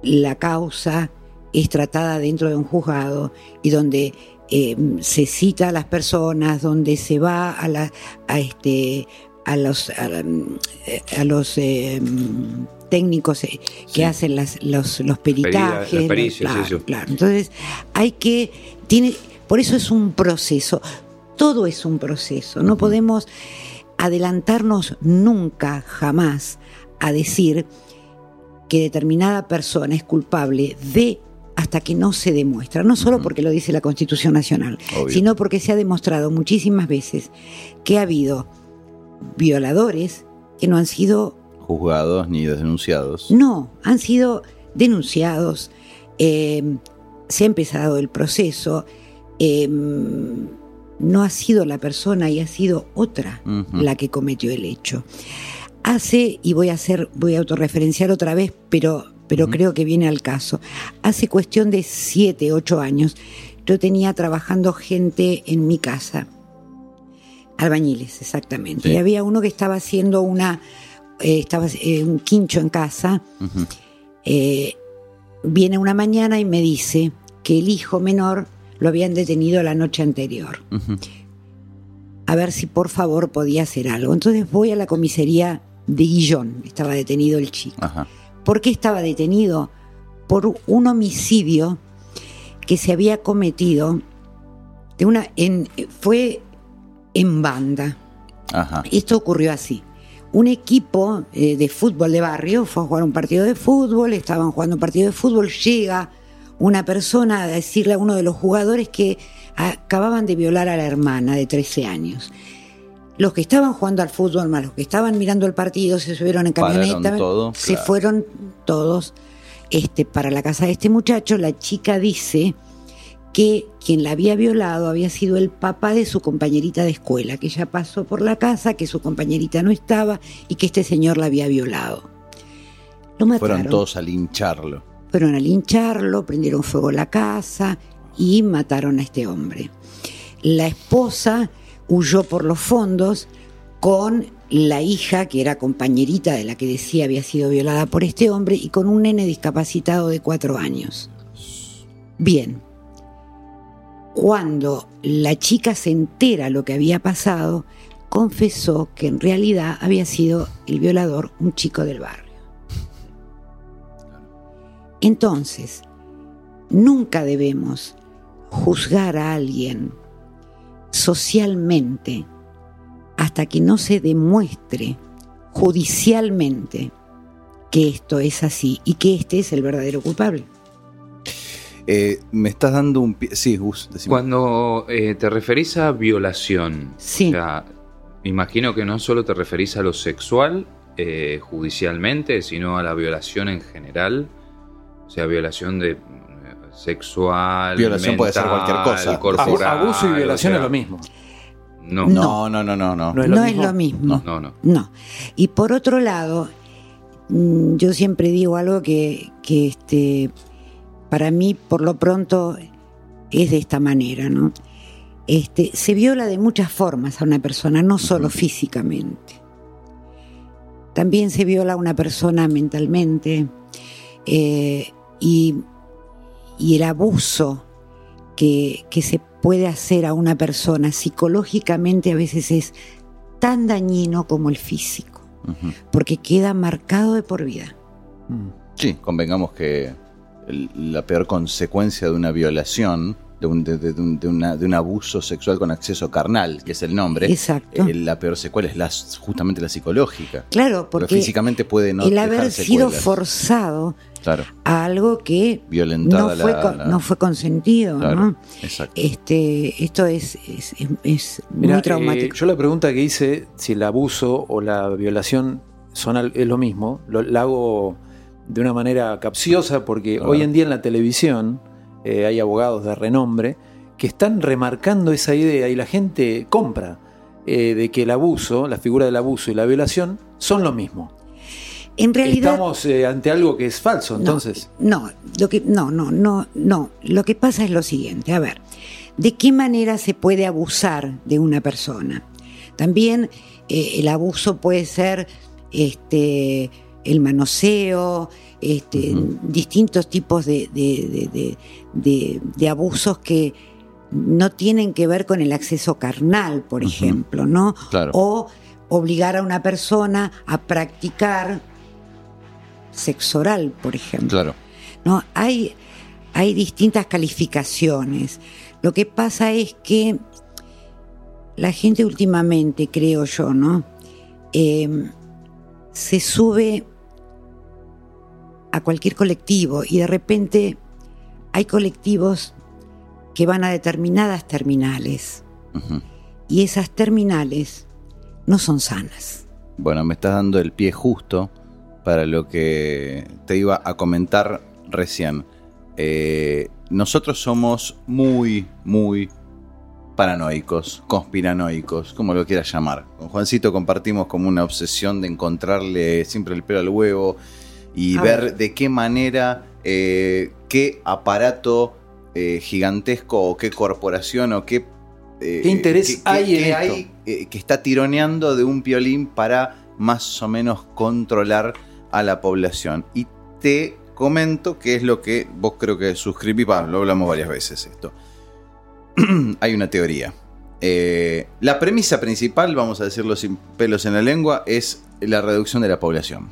la causa es tratada dentro de un juzgado y donde eh, se cita a las personas, donde se va a la a este a los a, los eh, técnicos eh, que
Sí.
hacen las, los, los peritajes,
pericias,
claro,
eso.
claro. Entonces hay que tiene por eso es un proceso. Todo es un proceso. No podemos adelantarnos nunca, jamás, a decir que determinada persona es culpable de hasta que no se demuestra, no solo porque lo dice la Constitución Nacional,
Obvio.
sino porque se ha demostrado muchísimas veces que ha habido violadores que no han sido
Juzgados ni denunciados.
no, han sido denunciados, eh, se ha empezado el proceso, eh, no ha sido la persona y ha sido otra la que cometió el hecho. Hace, y voy a hacer, voy a autorreferenciar otra vez, pero pero creo que viene al caso. Hace cuestión de siete, ocho años, yo tenía trabajando gente en mi casa, albañiles exactamente,
Sí.
y había uno que estaba haciendo una, eh, estaba eh, un quincho en casa, eh, viene una mañana y me dice que el hijo menor lo habían detenido la noche anterior. A ver si por favor podía hacer algo. Entonces voy a la comisaría de Guillón, estaba detenido el chico.
Ajá.
¿Por qué estaba detenido? Por un homicidio que se había cometido de una en, fue en banda.
Ajá.
Esto ocurrió así. Un equipo eh, de fútbol de barrio fue a jugar un partido de fútbol, estaban jugando un partido de fútbol, llega una persona a decirle a uno de los jugadores que acababan de violar a la hermana de 13 años. Los que estaban jugando al fútbol, más los que estaban mirando el partido, se subieron en camioneta,
todo,
se
claro.
fueron todos este, para la casa de este muchacho. La chica dice que quien la había violado había sido el papá de su compañerita de escuela, que ella pasó por la casa, que su compañerita no estaba y que este señor la había violado. Lo mataron.
Fueron todos a lincharlo.
Fueron a lincharlo, prendieron fuego a la casa y mataron a este hombre. La esposa huyó por los fondos con la hija, que era compañerita de la que decía había sido violada por este hombre, y con un nene discapacitado de cuatro años. Bien. Cuando la chica se entera lo que había pasado, confesó que en realidad había sido el violador un chico del barrio. Entonces, nunca debemos juzgar a alguien socialmente hasta que no se demuestre judicialmente que esto es así y que este es el verdadero culpable.
Eh, me estás dando un pie. Sí, Gus, decime.
Cuando eh, te referís a violación,
Sí.
o sea, imagino que no solo te referís a lo sexual eh, judicialmente, sino a la violación en general. O sea, violación de sexual.
Violación puede ser cualquier cosa.
corporal,
Abuso y violación
o sea,
es lo mismo.
No,
No, no, no, no, no.
No es
No
lo mismo.
no, no.
No. Y por otro lado, mm, yo siempre digo algo que, que este, para mí, por lo pronto, es de esta manera, ¿no? Este, se viola de muchas formas a una persona, no solo físicamente. También se viola a una persona mentalmente. eh, y, y el abuso que, que se puede hacer a una persona psicológicamente a veces es tan dañino como el físico, porque queda marcado de por vida.
Sí, convengamos que la peor consecuencia de una violación, de un, de, de- de un- de una- de un abuso sexual con acceso carnal, que es el nombre,
Exacto.
eh, la peor secuela es la, justamente la psicológica.
Claro,
Porque
porque
físicamente puede no
el
dejar
haber sido forzado
Claro,
a algo que
violentada
no fue,
la,
con-
la-
no fue consentido,
claro,
¿no?
exacto.
Este, esto es, es, es- es
Mirá,
muy traumático.
eh, yo la pregunta que hice, si el abuso o la violación son al- es lo mismo, lo, la hago de una manera capciosa porque
Claro.
hoy en día en la televisión eh, hay abogados de renombre que están remarcando esa idea y la gente compra eh, de que el abuso, la figura del abuso y la violación son lo mismo.
en realidad,
Estamos eh, ante algo que es falso, entonces.
No, lo que, no, no, no, no. Lo que pasa es lo siguiente, a ver, ¿de qué manera se puede abusar de una persona? También eh, el abuso puede ser este, el manoseo, este, distintos tipos de, de- de- de- de- de abusos que no tienen que ver con el acceso carnal, por ejemplo, ¿no?
Claro.
O obligar a una persona a practicar sexo oral, por ejemplo.
Claro.
¿no? Hay, hay distintas calificaciones. Lo que pasa es que la gente últimamente, creo yo, ¿no? Eh, se sube a cualquier colectivo y de repente hay colectivos que van a determinadas terminales y esas terminales no son sanas.
Bueno, me estás dando el pie justo para lo que te iba a comentar recién. Eh, nosotros somos muy, muy paranoicos, conspiranoicos, como lo quieras llamar. Con Juancito compartimos como una obsesión de encontrarle siempre el pelo al huevo y ver,
ver.
de qué manera, eh, qué aparato eh, gigantesco o qué corporación o qué... eh,
¿Qué interés
qué- qué-
hay en
qué
esto?
hay, que está tironeando de un piolín para más o menos controlar a la población. Y te comento que es lo que vos creo que suscribí, lo hablamos varias veces esto. [clears throat] hay una teoría. Eh, la premisa principal, vamos a decirlo sin pelos en la lengua, es la reducción de la población.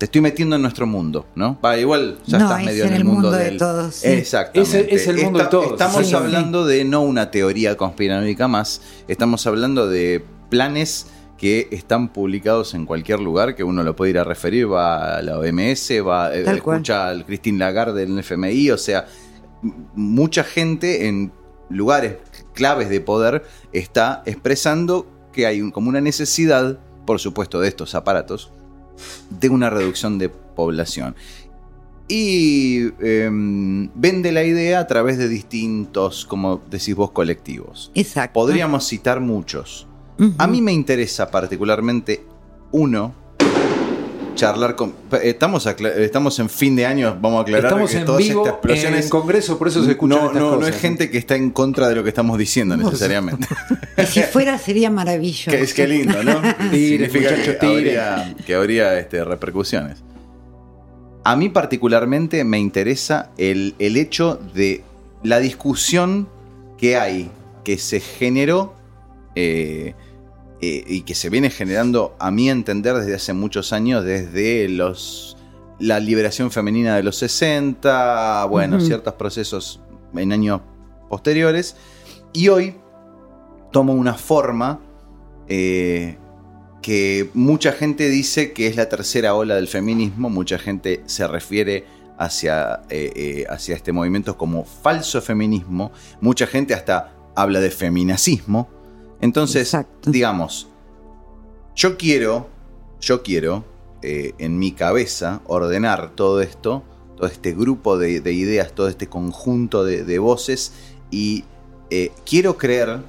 Te estoy metiendo en nuestro mundo, ¿no? Va, igual ya
No,
estás
es
medio
en
el
el
mundo,
mundo de
del-
todos, sí.
Exactamente.
Es el mundo de todos,
Estamos
sí.
hablando de no una teoría conspiranoica más, estamos hablando de planes que están publicados en cualquier lugar, que uno lo puede ir a referir, va a la OMS, va eh,
Tal cual.
escucha al Christine Lagarde del FMI, o sea, mucha gente en lugares claves de poder está expresando que hay un- como una necesidad, por supuesto, de estos aparatos, de una reducción de población. Y em, vende la idea a través de distintos, como decís vos, colectivos.
Exacto.
Podríamos citar muchos. A mí me interesa particularmente uno charlar con. Estamos, acla- estamos en fin de año, vamos a aclarar
Estamos
que
en
todas
vivo
estas explosiones.
en Congreso, por eso se escuchan
no,
estas
no, no es gente que está en contra de lo que estamos diciendo necesariamente. [laughs]
Y si fuera sería maravilloso.
que es que lindo, ¿no? [laughs]
Tire,
Significa
muchacho,
que
tire.
habría, que habría, este, repercusiones. A mí particularmente me interesa el, el hecho de la discusión que hay, que se generó eh, eh, y que se viene generando, a mi entender, desde hace muchos años, desde los la liberación femenina de los 60, bueno, ciertos procesos en años posteriores, y hoy toma una forma eh, que mucha gente dice que es la tercera ola del feminismo, mucha gente se refiere hacia, eh, eh, hacia este movimiento como falso feminismo, mucha gente hasta habla de feminacismo. Entonces,
Exacto.
digamos, yo quiero, yo quiero eh, en mi cabeza ordenar todo esto, todo este grupo de, de ideas, todo este conjunto de, de voces y eh, quiero creer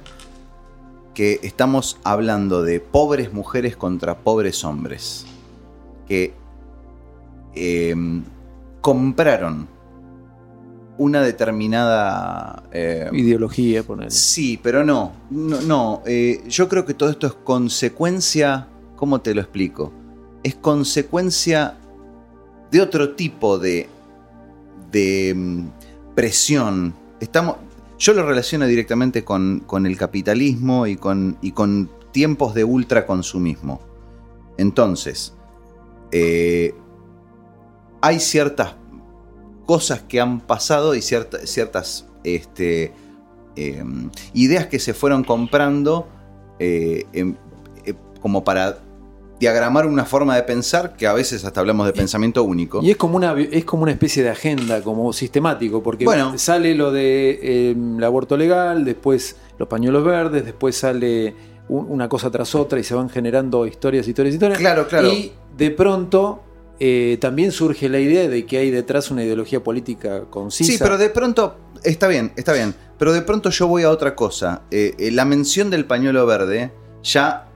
que estamos hablando de pobres mujeres contra pobres hombres que eh, compraron una determinada eh,
Ideología, poner.
Sí, pero no. No, no, eh, yo creo que todo esto es consecuencia. ¿Cómo te lo explico? Es consecuencia de otro tipo de. de mm, presión. Estamos. Yo lo relaciono directamente con, con el capitalismo y con, y con tiempos de ultraconsumismo. Entonces, eh, hay ciertas cosas que han pasado y cierta- ciertas este, eh, ideas que se fueron comprando eh, em- eh, como para diagramar una forma de pensar que a veces hasta hablamos de pensamiento único.
Y es como una es como una especie de agenda, como sistemático, porque
Bueno.
sale lo de el aborto legal, después los pañuelos verdes, después sale un- una cosa tras otra y se van generando historias, historias, historias.
Claro, claro.
Y de pronto eh, también surge la idea de que hay detrás una ideología política concisa.
Sí, pero de pronto, está bien, está bien, pero de pronto yo voy a otra cosa. Eh, eh, la mención del pañuelo verde ya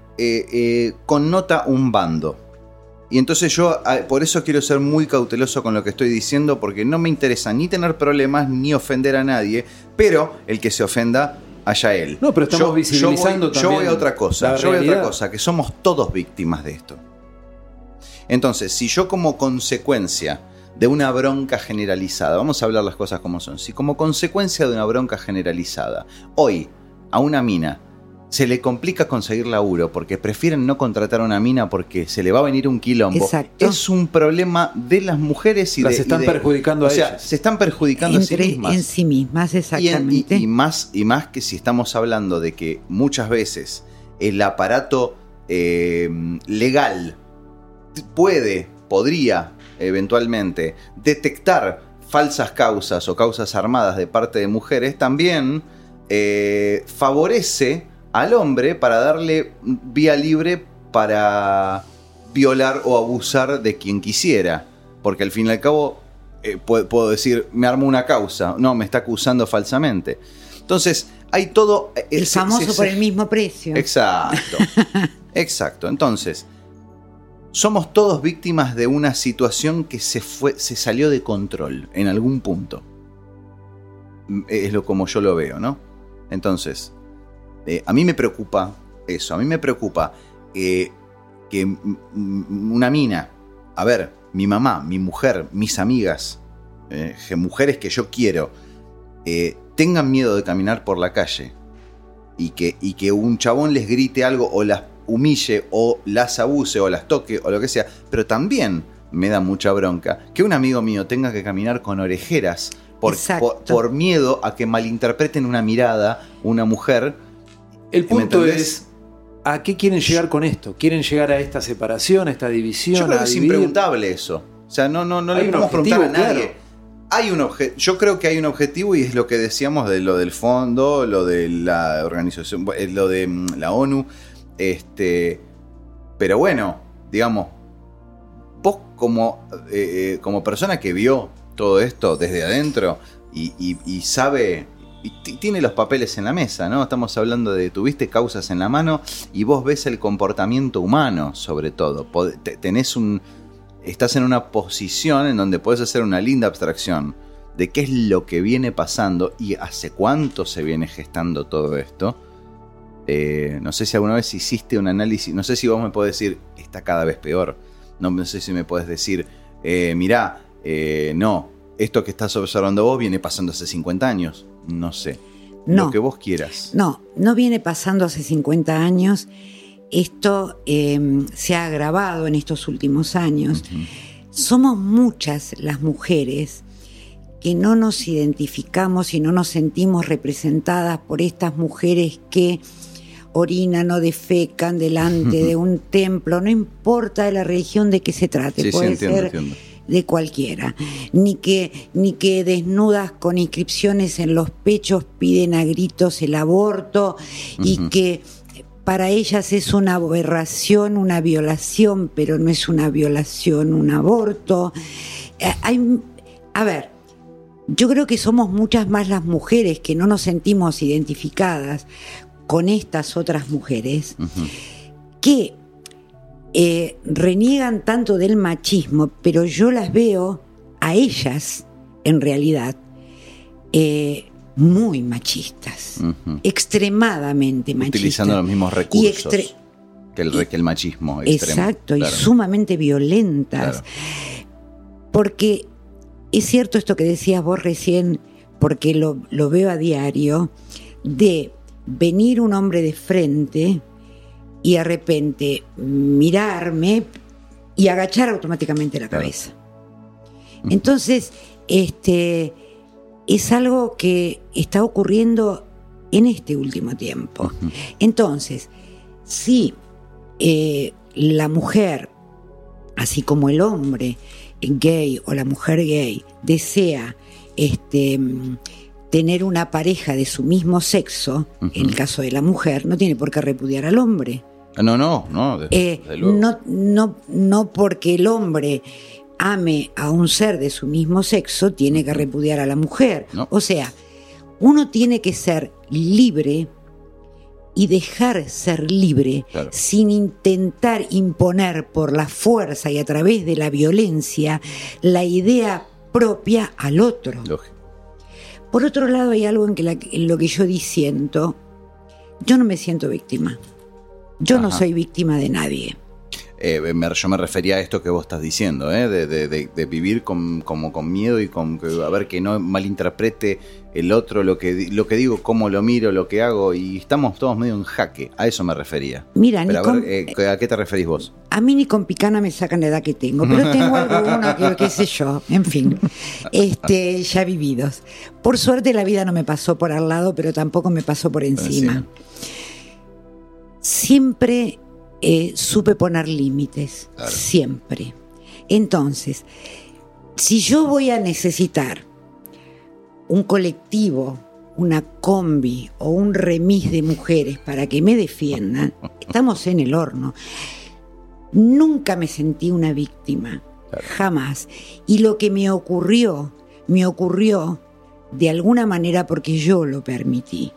connota un bando. Y entonces yo ah, por eso quiero ser muy cauteloso con lo que estoy diciendo porque no me interesa ni tener problemas ni ofender a nadie, pero el que se ofenda allá él.
No, pero estamos
Yo-
visibilizando
yo voy, yo
también
voy a otra cosa, yo voy a otra cosa, que somos todos víctimas de esto. Entonces, si yo como consecuencia de una bronca generalizada, vamos a hablar las cosas como son, si como consecuencia de una bronca generalizada, hoy a una mina se le complica conseguir laburo porque prefieren no contratar a una mina porque se le va a venir un quilombo,
Exacto.
es un problema de las mujeres y
Las
de... y
están
de-
perjudicando
o
a
sea,
ellas.
se están perjudicando a sí mismas.
en sí mismas,
Y, en- y-
exactamente.
y más, y más que si estamos hablando de que muchas veces el aparato eh, legal puede, podría eventualmente detectar falsas causas o causas armadas de parte de mujeres, también eh, favorece al hombre para darle vía libre para violar o abusar de quien quisiera. Porque al fin y al cabo eh, puedo, puedo decir, me armo una causa. No, me está acusando falsamente. Entonces, hay todo... eh,
el famoso
se-
por el mismo precio.
Exacto. [laughs] Exacto. Entonces, somos todos víctimas de una situación que se, fue, se salió de control en algún punto. Mm, Es lo como yo lo veo, ¿no? Entonces, eh, a mí me preocupa eso, a mí me preocupa eh, que una mina, a ver, mi mamá, mi mujer, mis amigas, eh, mujeres que yo quiero, tengan miedo de caminar por la calle y que, y que un chabón les grite algo o las humille o las abuse o las toque o lo que sea, pero también me da mucha bronca que un amigo mío tenga que caminar con orejeras por, por, por miedo a que malinterpreten una mirada una mujer.
El
¿Me
punto es, ¿a qué quieren llegar con esto? ¿Quieren llegar a esta separación, a esta división?
Yo creo
a
que es
dividir?
impreguntable eso. O sea, no, no, no
Hay
le
un
podemos preguntar a
objetivo,
nadie.
claro.
Hay un obje- yo creo que hay un objetivo y es lo que decíamos de lo del fondo, lo de la organización, lo de mm, la ONU. Este, pero bueno, digamos, vos como, eh, eh, como persona que vio todo esto desde adentro y, y- sabe, y tiene los papeles en la mesa, ¿no? Estamos hablando de tuviste causas en la mano y vos ves el comportamiento humano, sobre todo. Pod- te- Tenés un. Estás en una posición en donde podés hacer una linda abstracción de qué es lo que viene pasando y hace cuánto se viene gestando todo esto. Eh, no sé si alguna vez hiciste un análisis, no sé si vos me podés decir, está cada vez peor. No, no sé si me podés decir, eh, mirá, eh, no, esto que estás observando vos viene pasando hace 50 años. No sé.
No.
Lo que vos quieras.
No, no viene pasando hace 50 años. Esto eh, se ha agravado en estos últimos años. Somos muchas las mujeres que no nos identificamos y no nos sentimos representadas por estas mujeres que orinan o defecan delante de un templo, no importa de la religión de que se trate,
Sí, sí,
puede
entiendo,
ser
entiendo.
de cualquiera, ni que, ni que desnudas con inscripciones en los pechos piden a gritos el aborto y que para ellas es una aberración, una violación, pero no es una violación, un aborto. Eh, hay, a ver, yo creo que somos muchas más las mujeres que no nos sentimos identificadas con estas otras mujeres que eh, reniegan tanto del machismo, pero yo las veo a ellas, en realidad, eh, muy machistas, extremadamente machistas.
Utilizando los mismos recursos que, el, re- que el machismo extremo.
Exacto,
Claro.
y sumamente violentas.
Claro.
Porque es cierto esto que decías vos recién, porque lo, lo veo a diario, de venir un hombre de frente y de repente mirarme y agachar automáticamente la cabeza. Entonces, este es algo que está ocurriendo en este último tiempo. Entonces, si eh, la mujer, así como el hombre gay o la mujer gay, desea este, tener una pareja de su mismo sexo, en el caso de la mujer, no tiene por qué repudiar al hombre.
No, no, no. de-
Eh,
luego.
no, no, no porque el hombre ame a un ser de su mismo sexo, tiene que repudiar a la mujer.
No.
O sea, uno tiene que ser libre y dejar ser libre
Claro.
sin intentar imponer por la fuerza y a través de la violencia la idea propia al otro.
Lógico.
Por otro lado, hay algo en, que la- en lo que yo disiento. Yo no me siento víctima. Yo no soy víctima de nadie.
Eh, me- yo me refería a esto que vos estás diciendo, ¿eh? de, de- de- de vivir con, como con miedo y con que, a ver que no malinterprete el otro lo que, lo que digo, cómo lo miro, lo que hago, y estamos todos medio en jaque. A eso me refería.
Mira,
Pero a ver,
con-
eh, ¿a qué te referís vos?
a mí ni con picana me sacan la edad que tengo, pero tengo [laughs] alguna que qué sé yo, en fin, este, ya vividos. Por suerte la vida no me pasó por al lado, pero tampoco me pasó por encima.
encima.
Siempre eh, supe poner límites,
Claro.
siempre. Entonces, si yo voy a necesitar un colectivo, una combi o un remis de mujeres para que me defiendan, [laughs] estamos en el horno. Nunca me sentí una víctima,
Claro.
jamás. Y lo que me ocurrió, me ocurrió de alguna manera porque yo lo permití.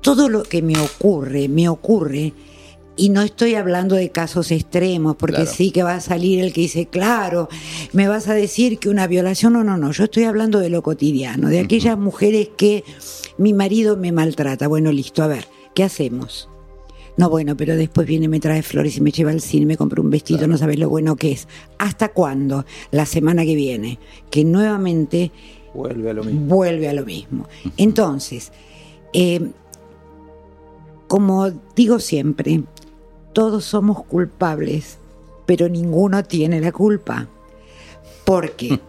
Todo lo que me ocurre, me ocurre Y no estoy hablando de casos extremos, porque
Claro.
sí que va a salir el que dice, claro, me vas a decir que una violación, no, no, no, yo estoy hablando de lo cotidiano, de aquellas mujeres que mi marido me maltrata. Bueno, listo, a ver, ¿qué hacemos? No, bueno, pero después viene, me trae flores y me lleva al cine, me compra un vestido, no sabes lo bueno que es. ¿Hasta cuándo? La semana que viene, que nuevamente
Vuelve a lo mismo.
vuelve a lo mismo. Entonces, eh, como digo siempre, todos somos culpables, pero ninguno tiene la culpa. Porque,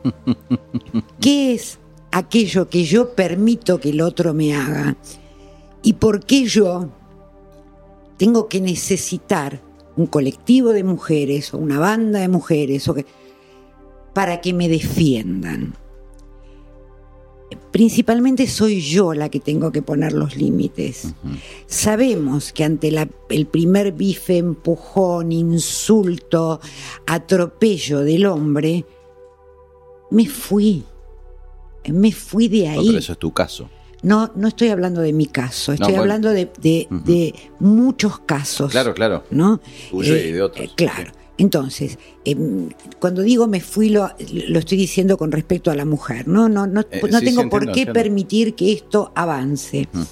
[laughs] ¿qué es aquello que yo permito que el otro me haga? ¿Y por qué yo tengo que necesitar un colectivo de mujeres o una banda de mujeres o que- para que me defiendan? Principalmente soy yo la que tengo que poner los límites. Sabemos que ante la- el primer bife, empujón, insulto, atropello del hombre, me fui. Me fui de
No,
ahí.
pero eso es tu caso.
No, no estoy hablando de mi caso, estoy hablando de, de-
Ujú.
de muchos casos.
Claro, claro.
¿no?
Tuyo y de otros.
claro. Entonces, em, cuando digo me fui, lo, lo estoy diciendo con respecto a la mujer. No, no, no,
Eh,
no
sí,
tengo
sí,
por
entiendo,
qué
entiendo.
permitir que esto avance.
Ujú.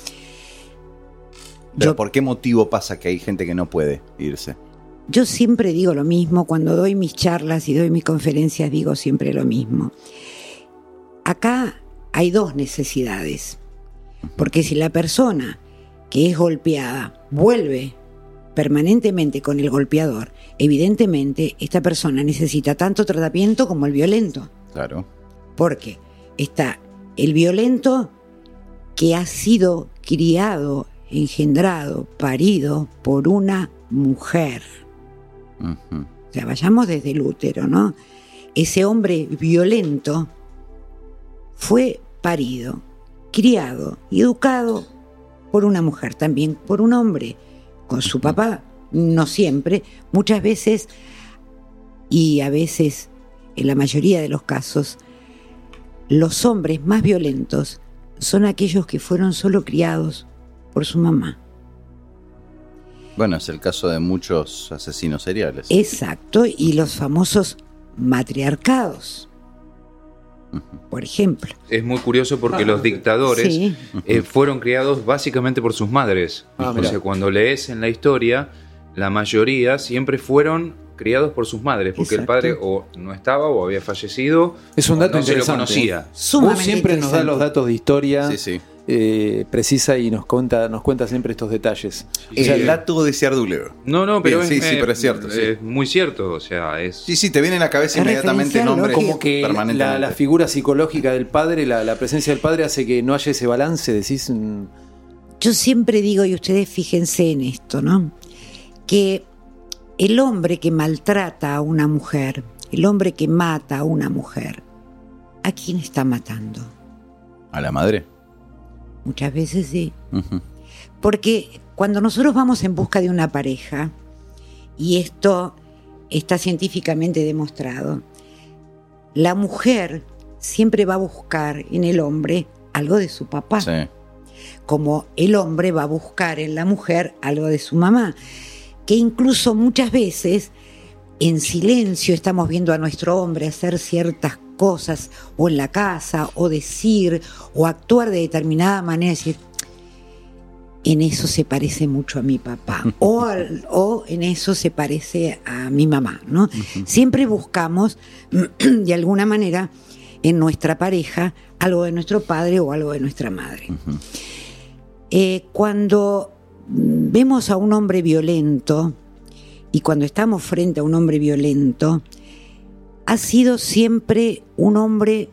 Pero
Yo-
¿por qué motivo pasa que hay gente que no puede irse?
Yo siempre digo lo mismo, cuando doy mis charlas y doy mis conferencias digo siempre lo mismo. Acá hay dos necesidades, porque si la persona que es golpeada vuelve permanentemente con el golpeador, evidentemente esta persona necesita tanto tratamiento como el violento,
Claro.
porque está el violento que ha sido criado, engendrado, parido por una mujer. O sea, vayamos desde el útero, ¿no? Ese hombre violento fue parido, criado y educado por una mujer, también por un hombre, con su papá, no siempre, muchas veces, y a veces, en la mayoría de los casos, los hombres más violentos son aquellos que fueron solo criados por su mamá.
Bueno, es el caso de muchos asesinos seriales.
Exacto, y los famosos matriarcados, por ejemplo.
Es muy curioso porque los dictadores
Sí,
eh, fueron criados básicamente por sus madres.
Ah,
o sea, cuando lees en la historia, la mayoría siempre fueron criados por sus madres, porque
Exacto.
el padre o no estaba o había fallecido.
Es un
o
dato
no se lo
interesante.
conocía.
Vos siempre nos da
interesante.
los datos de historia
Sí, sí.
eh, precisa y nos cuenta, nos cuenta siempre estos detalles.
Es
Sí.
el dato de Ciarduleo.
No, no, pero
Bien,
es,
sí, sí,
eh,
pero es cierto, sí.
es muy cierto. O sea, es.
Sí, sí, te viene a la cabeza
Es
inmediatamente nombres.
Como que la, la figura psicológica del padre, la, la presencia del padre hace que no haya ese balance, decís. mm,
Yo siempre digo, y ustedes fíjense en esto, ¿no? Que el hombre que maltrata a una mujer, el hombre que mata a una mujer, ¿a quién está matando?
A la madre.
Muchas veces sí. Porque cuando nosotros vamos en busca de una pareja, y esto está científicamente demostrado, la mujer siempre va a buscar en el hombre algo de su papá,
Sí.
como el hombre va a buscar en la mujer algo de su mamá, que incluso muchas veces en silencio estamos viendo a nuestro hombre hacer ciertas cosas o en la casa o decir o actuar de determinada manera, decir, en eso se parece mucho a mi papá [laughs] o, al- o en eso se parece a mi mamá, ¿no? Siempre buscamos [clears throat] de alguna manera en nuestra pareja algo de nuestro padre o algo de nuestra madre. Eh, cuando vemos a un hombre violento y cuando estamos frente a un hombre violento, ha sido siempre un hombre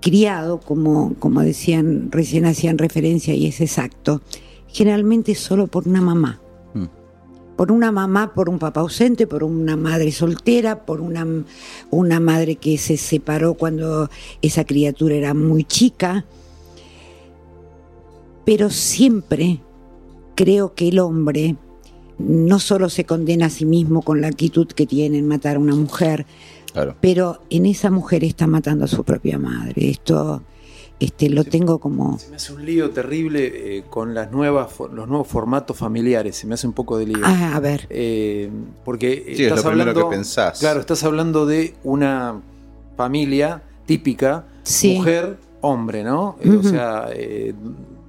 criado, como, como decían, recién hacían referencia y es exacto, generalmente solo por una mamá.
Mm.
Por una mamá, por un papá ausente, por una madre soltera, por una, una madre que se separó cuando esa criatura era muy chica. Pero siempre creo que el hombre no solo se condena a sí mismo con la actitud que tiene en matar a una mujer,
Claro.
pero en esa mujer está matando a su propia madre. Esto este, lo tengo como...
Se me hace un lío terrible eh, con las nuevas, fo- los nuevos formatos familiares. Se me hace un poco de lío.
Ah, a ver,
Eh, porque
Sí, es lo primero
hablando,
que pensás.
Claro, estás hablando de una familia típica,
Sí.
mujer, hombre, ¿no? Eh, O sea, eh,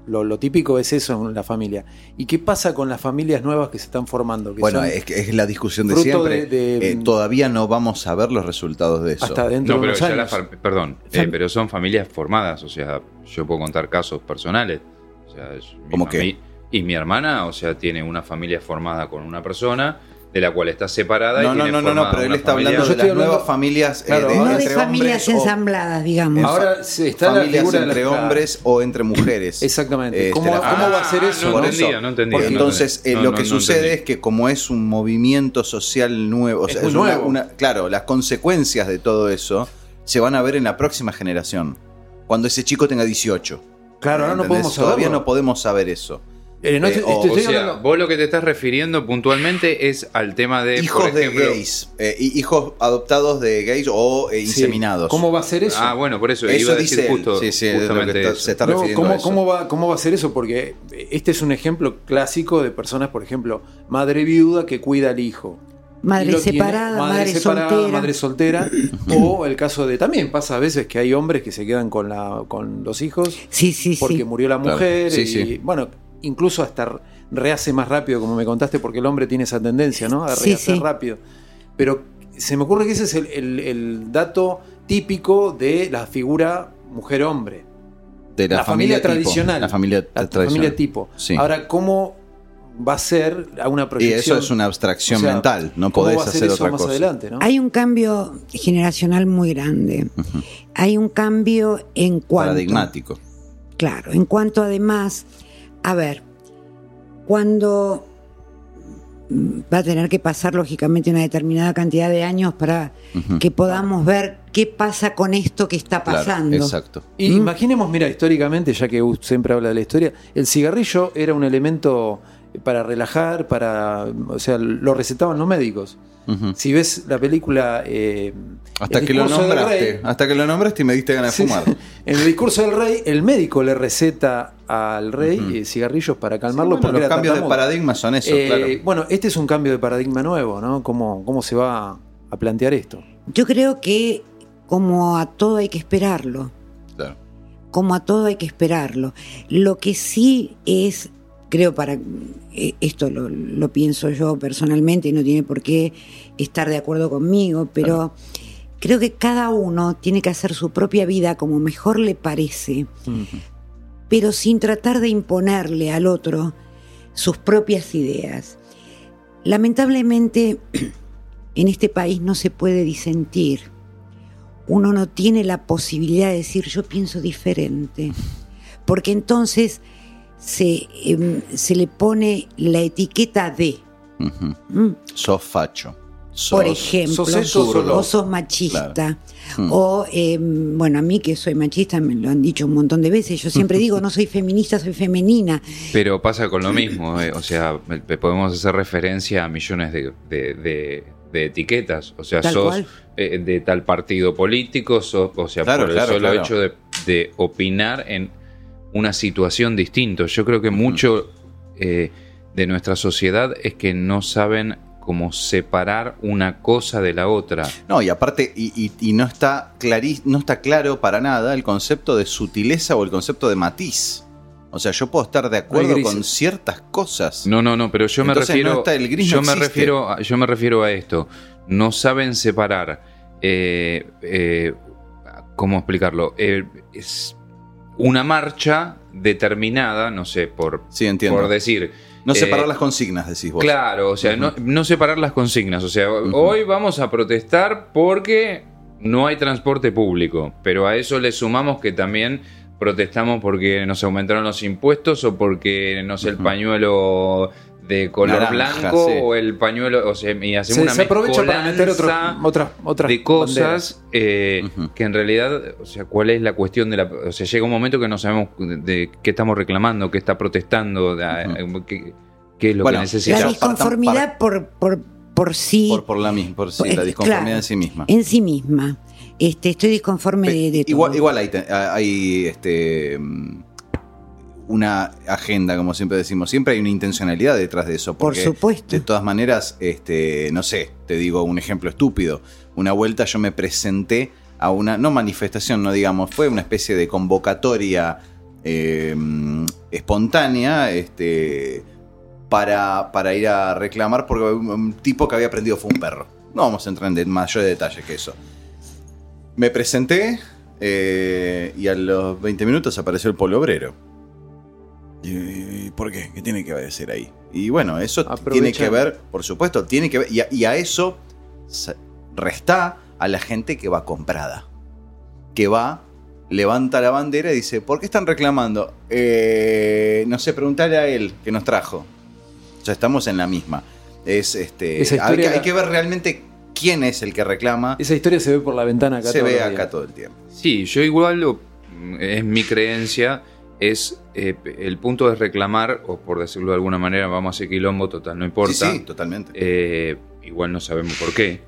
lo, lo típico es eso en la familia. ¿Y qué pasa con las familias nuevas que se están formando? Que
Bueno, es, que es la discusión de siempre.
de- de-
Eh, todavía no vamos a ver los resultados de eso.
hasta dentro
No,
de
pero
unos
ya
años.
la perdón, eh, pero son familias formadas, o sea, yo puedo contar casos personales. O sea,
¿Cómo qué?
fami- Y mi hermana, o sea, tiene una familia formada con una persona de la cual está separada. y
No, no,
tiene
no, no, no, pero él está
familia-
hablando de las
hablando-
nuevas familias eh,
Claro,
de,
no
ahora
de
entre
familias
hombres
ensambladas, digamos.
Ahora se está
familias entre hombres o entre mujeres.
Exactamente.
Este,
¿Cómo, cómo va a ser
Ah,
eso?
No
Por
entendía,
eso.
no entendía.
Porque
no
entonces eh,
No,
lo que
no, no
sucede es que como es un movimiento social nuevo, o
Es
sea, es una-
nuevo.
una- claro, las consecuencias de todo eso se van a ver en la próxima generación, cuando ese chico tenga 18.
Claro, ahora no podemos
Todavía no podemos saber eso.
Eh, no
Eh,
estoy-
o-
estoy
O sea,
hablando-
vos lo que te estás refiriendo puntualmente es al tema de,
hijos
por ejemplo,
de gays, eh, y hijos adoptados de gays o eh,
Sí.
inseminados.
¿Cómo va a ser eso?
Ah, bueno, por eso,
Eso
iba a decir
dice
justo,
Sí, sí,
justamente
está-
eso.
se está
No,
refiriendo
¿cómo,
a eso.
cómo va, ¿Cómo va a ser eso? Porque este es un ejemplo clásico de personas, por ejemplo, madre viuda que cuida al hijo.
Madre separada, madre,
separada,
soltera.
madre soltera. [clears throat] o el caso de. También pasa a veces que hay hombres que se quedan con, la, con los hijos
Sí, sí,
porque
sí.
murió la
Claro.
mujer.
Sí,
y,
sí.
Bueno, incluso hasta rehace más rápido, como me contaste, porque el hombre tiene esa tendencia, ¿no? A rehacer
sí.
rápido. Pero se me ocurre que ese es el, el- el dato típico de la figura mujer-hombre.
de
la familia tradicional.
La familia
La
tradicional.
familia tipo.
Sí.
Ahora, ¿cómo va a ser a una
y
proyección?
eso es una abstracción
O sea,
mental, no
¿cómo
podés
va a ser
hacer
eso
otra
más
cosa.
adelante, ¿no?
Hay un cambio generacional muy grande. Hay un cambio en cuanto...
Paradigmático.
Claro, en cuanto además, a ver, cuando va a tener que pasar lógicamente una determinada cantidad de años para que podamos ver qué pasa con esto que está
Claro,
pasando.
exacto.
Y
Mm.
imaginemos, mira, históricamente, ya que siempre habla de la historia, el cigarrillo era un elemento para relajar, para, o sea, lo recetaban los médicos. Si ves la película eh,
Hasta
El
que lo nombraste,
rey,
hasta que lo nombraste y me diste ganas de
Sí.
fumar.
En el discurso del rey, el médico le receta al rey eh, cigarrillos para
Sí,
calmarlo
bueno,
porque
los cambios de paradigma son eso,
Eh,
claro.
Bueno, este es un cambio de paradigma nuevo, ¿no? ¿Cómo, cómo se va a plantear esto?
Yo creo que como a todo hay que esperarlo,
claro.
como a todo hay que esperarlo. Lo que sí es, creo para eh, esto lo, lo pienso yo personalmente y no tiene por qué estar de acuerdo conmigo, pero creo que cada uno tiene que hacer su propia vida como mejor le parece, pero sin tratar de imponerle al otro sus propias ideas. Lamentablemente, [clears throat] en este país no se puede disentir. Uno no tiene la posibilidad de decir yo pienso diferente, [laughs] porque entonces se, em, se le pone la etiqueta de,
Ujú.
¿m?
Sos facho. Sos,
por ejemplo,
sos
o sos machista,
Claro. Mm.
o em, bueno, a mí que soy machista me lo han dicho un montón de veces, yo siempre digo [laughs] no soy feminista, soy femenina,
Pero pasa con lo mismo, eh, o sea, podemos hacer referencia a millones de, de- de- de etiquetas, o sea,
Tal
sos eh, de tal partido político, sos, o sea,
Claro,
por
claro,
el solo
claro.
hecho de, de opinar en una situación distinta. Yo creo que mucho eh, de nuestra sociedad es que no saben cómo separar una cosa de la otra.
No, y aparte, y, y- y no, está clarí- no está claro para nada el concepto de sutileza o el concepto de matiz. O sea, yo puedo estar de acuerdo con ciertas cosas.
No, no, no, pero yo me
Entonces,
refiero.
no está- el gris
yo
no
me refiero, a, yo me refiero a esto. No saben separar. eh, eh, ¿Cómo explicarlo? Eh, es una marcha determinada, no sé, por,
Sí, entiendo.
por decir.
no separar
eh,
las consignas, decís vos.
Claro, o sea, no, no separar las consignas. O sea, hoy vamos a protestar porque no hay transporte público, pero a eso le sumamos que también protestamos porque nos aumentaron los impuestos o porque, no sé, el pañuelo de color
Naranja,
blanco
sí.
o el pañuelo, o sea, y hacemos
Se,
una
se aprovecha para meter otro-
mezcolanza
otras, otras
de cosas eh, que en realidad, o sea, cuál es la cuestión de la... O sea, llega un momento que no sabemos de, de qué estamos reclamando, qué está protestando, de-
Ujú.
qué, qué es lo
Bueno,
que
la
necesita.
para-
disconformidad por, por, por sí,
Por, por la, mis- por sí,
Eh,
la disconformidad
claro.
en sí misma.
en sí misma. Este, estoy disconforme de, de todo.
Igual, igual hay, te- hay este, mm, una agenda, como siempre decimos. Siempre hay una intencionalidad detrás de eso.
Por
Porque
supuesto.
De todas maneras, este, no sé, te digo un ejemplo estúpido. Una vuelta yo me presenté a una, no manifestación, no digamos, fue una especie de convocatoria eh, espontánea este, para, para ir a reclamar porque un, tipo que había prendido fue un perro. No vamos a entrar en mayor detalle que eso. Me presenté eh, y a los 20 minutos apareció el polo obrero. ¿Y por qué? ¿Qué tiene que decir ahí? Y bueno, eso tiene que ver, por supuesto, tiene que ver, y a, y a eso resta a la gente que va comprada. Que va, levanta la bandera y dice, ¿por qué están reclamando? "Eh, no sé, preguntarle a él que nos trajo. Ya estamos en la misma. Es este.
Esa
hay, que,
historia-
hay que ver realmente quién es el que reclama.
Esa historia se ve por la ventana acá.
se ve acá todo el tiempo.
Sí, yo igual, lo- es mi creencia, es eh, el punto de reclamar, o por decirlo de alguna manera, vamos a hacer quilombo, total, no importa.
Sí, sí, totalmente.
Eh, igual no sabemos por qué.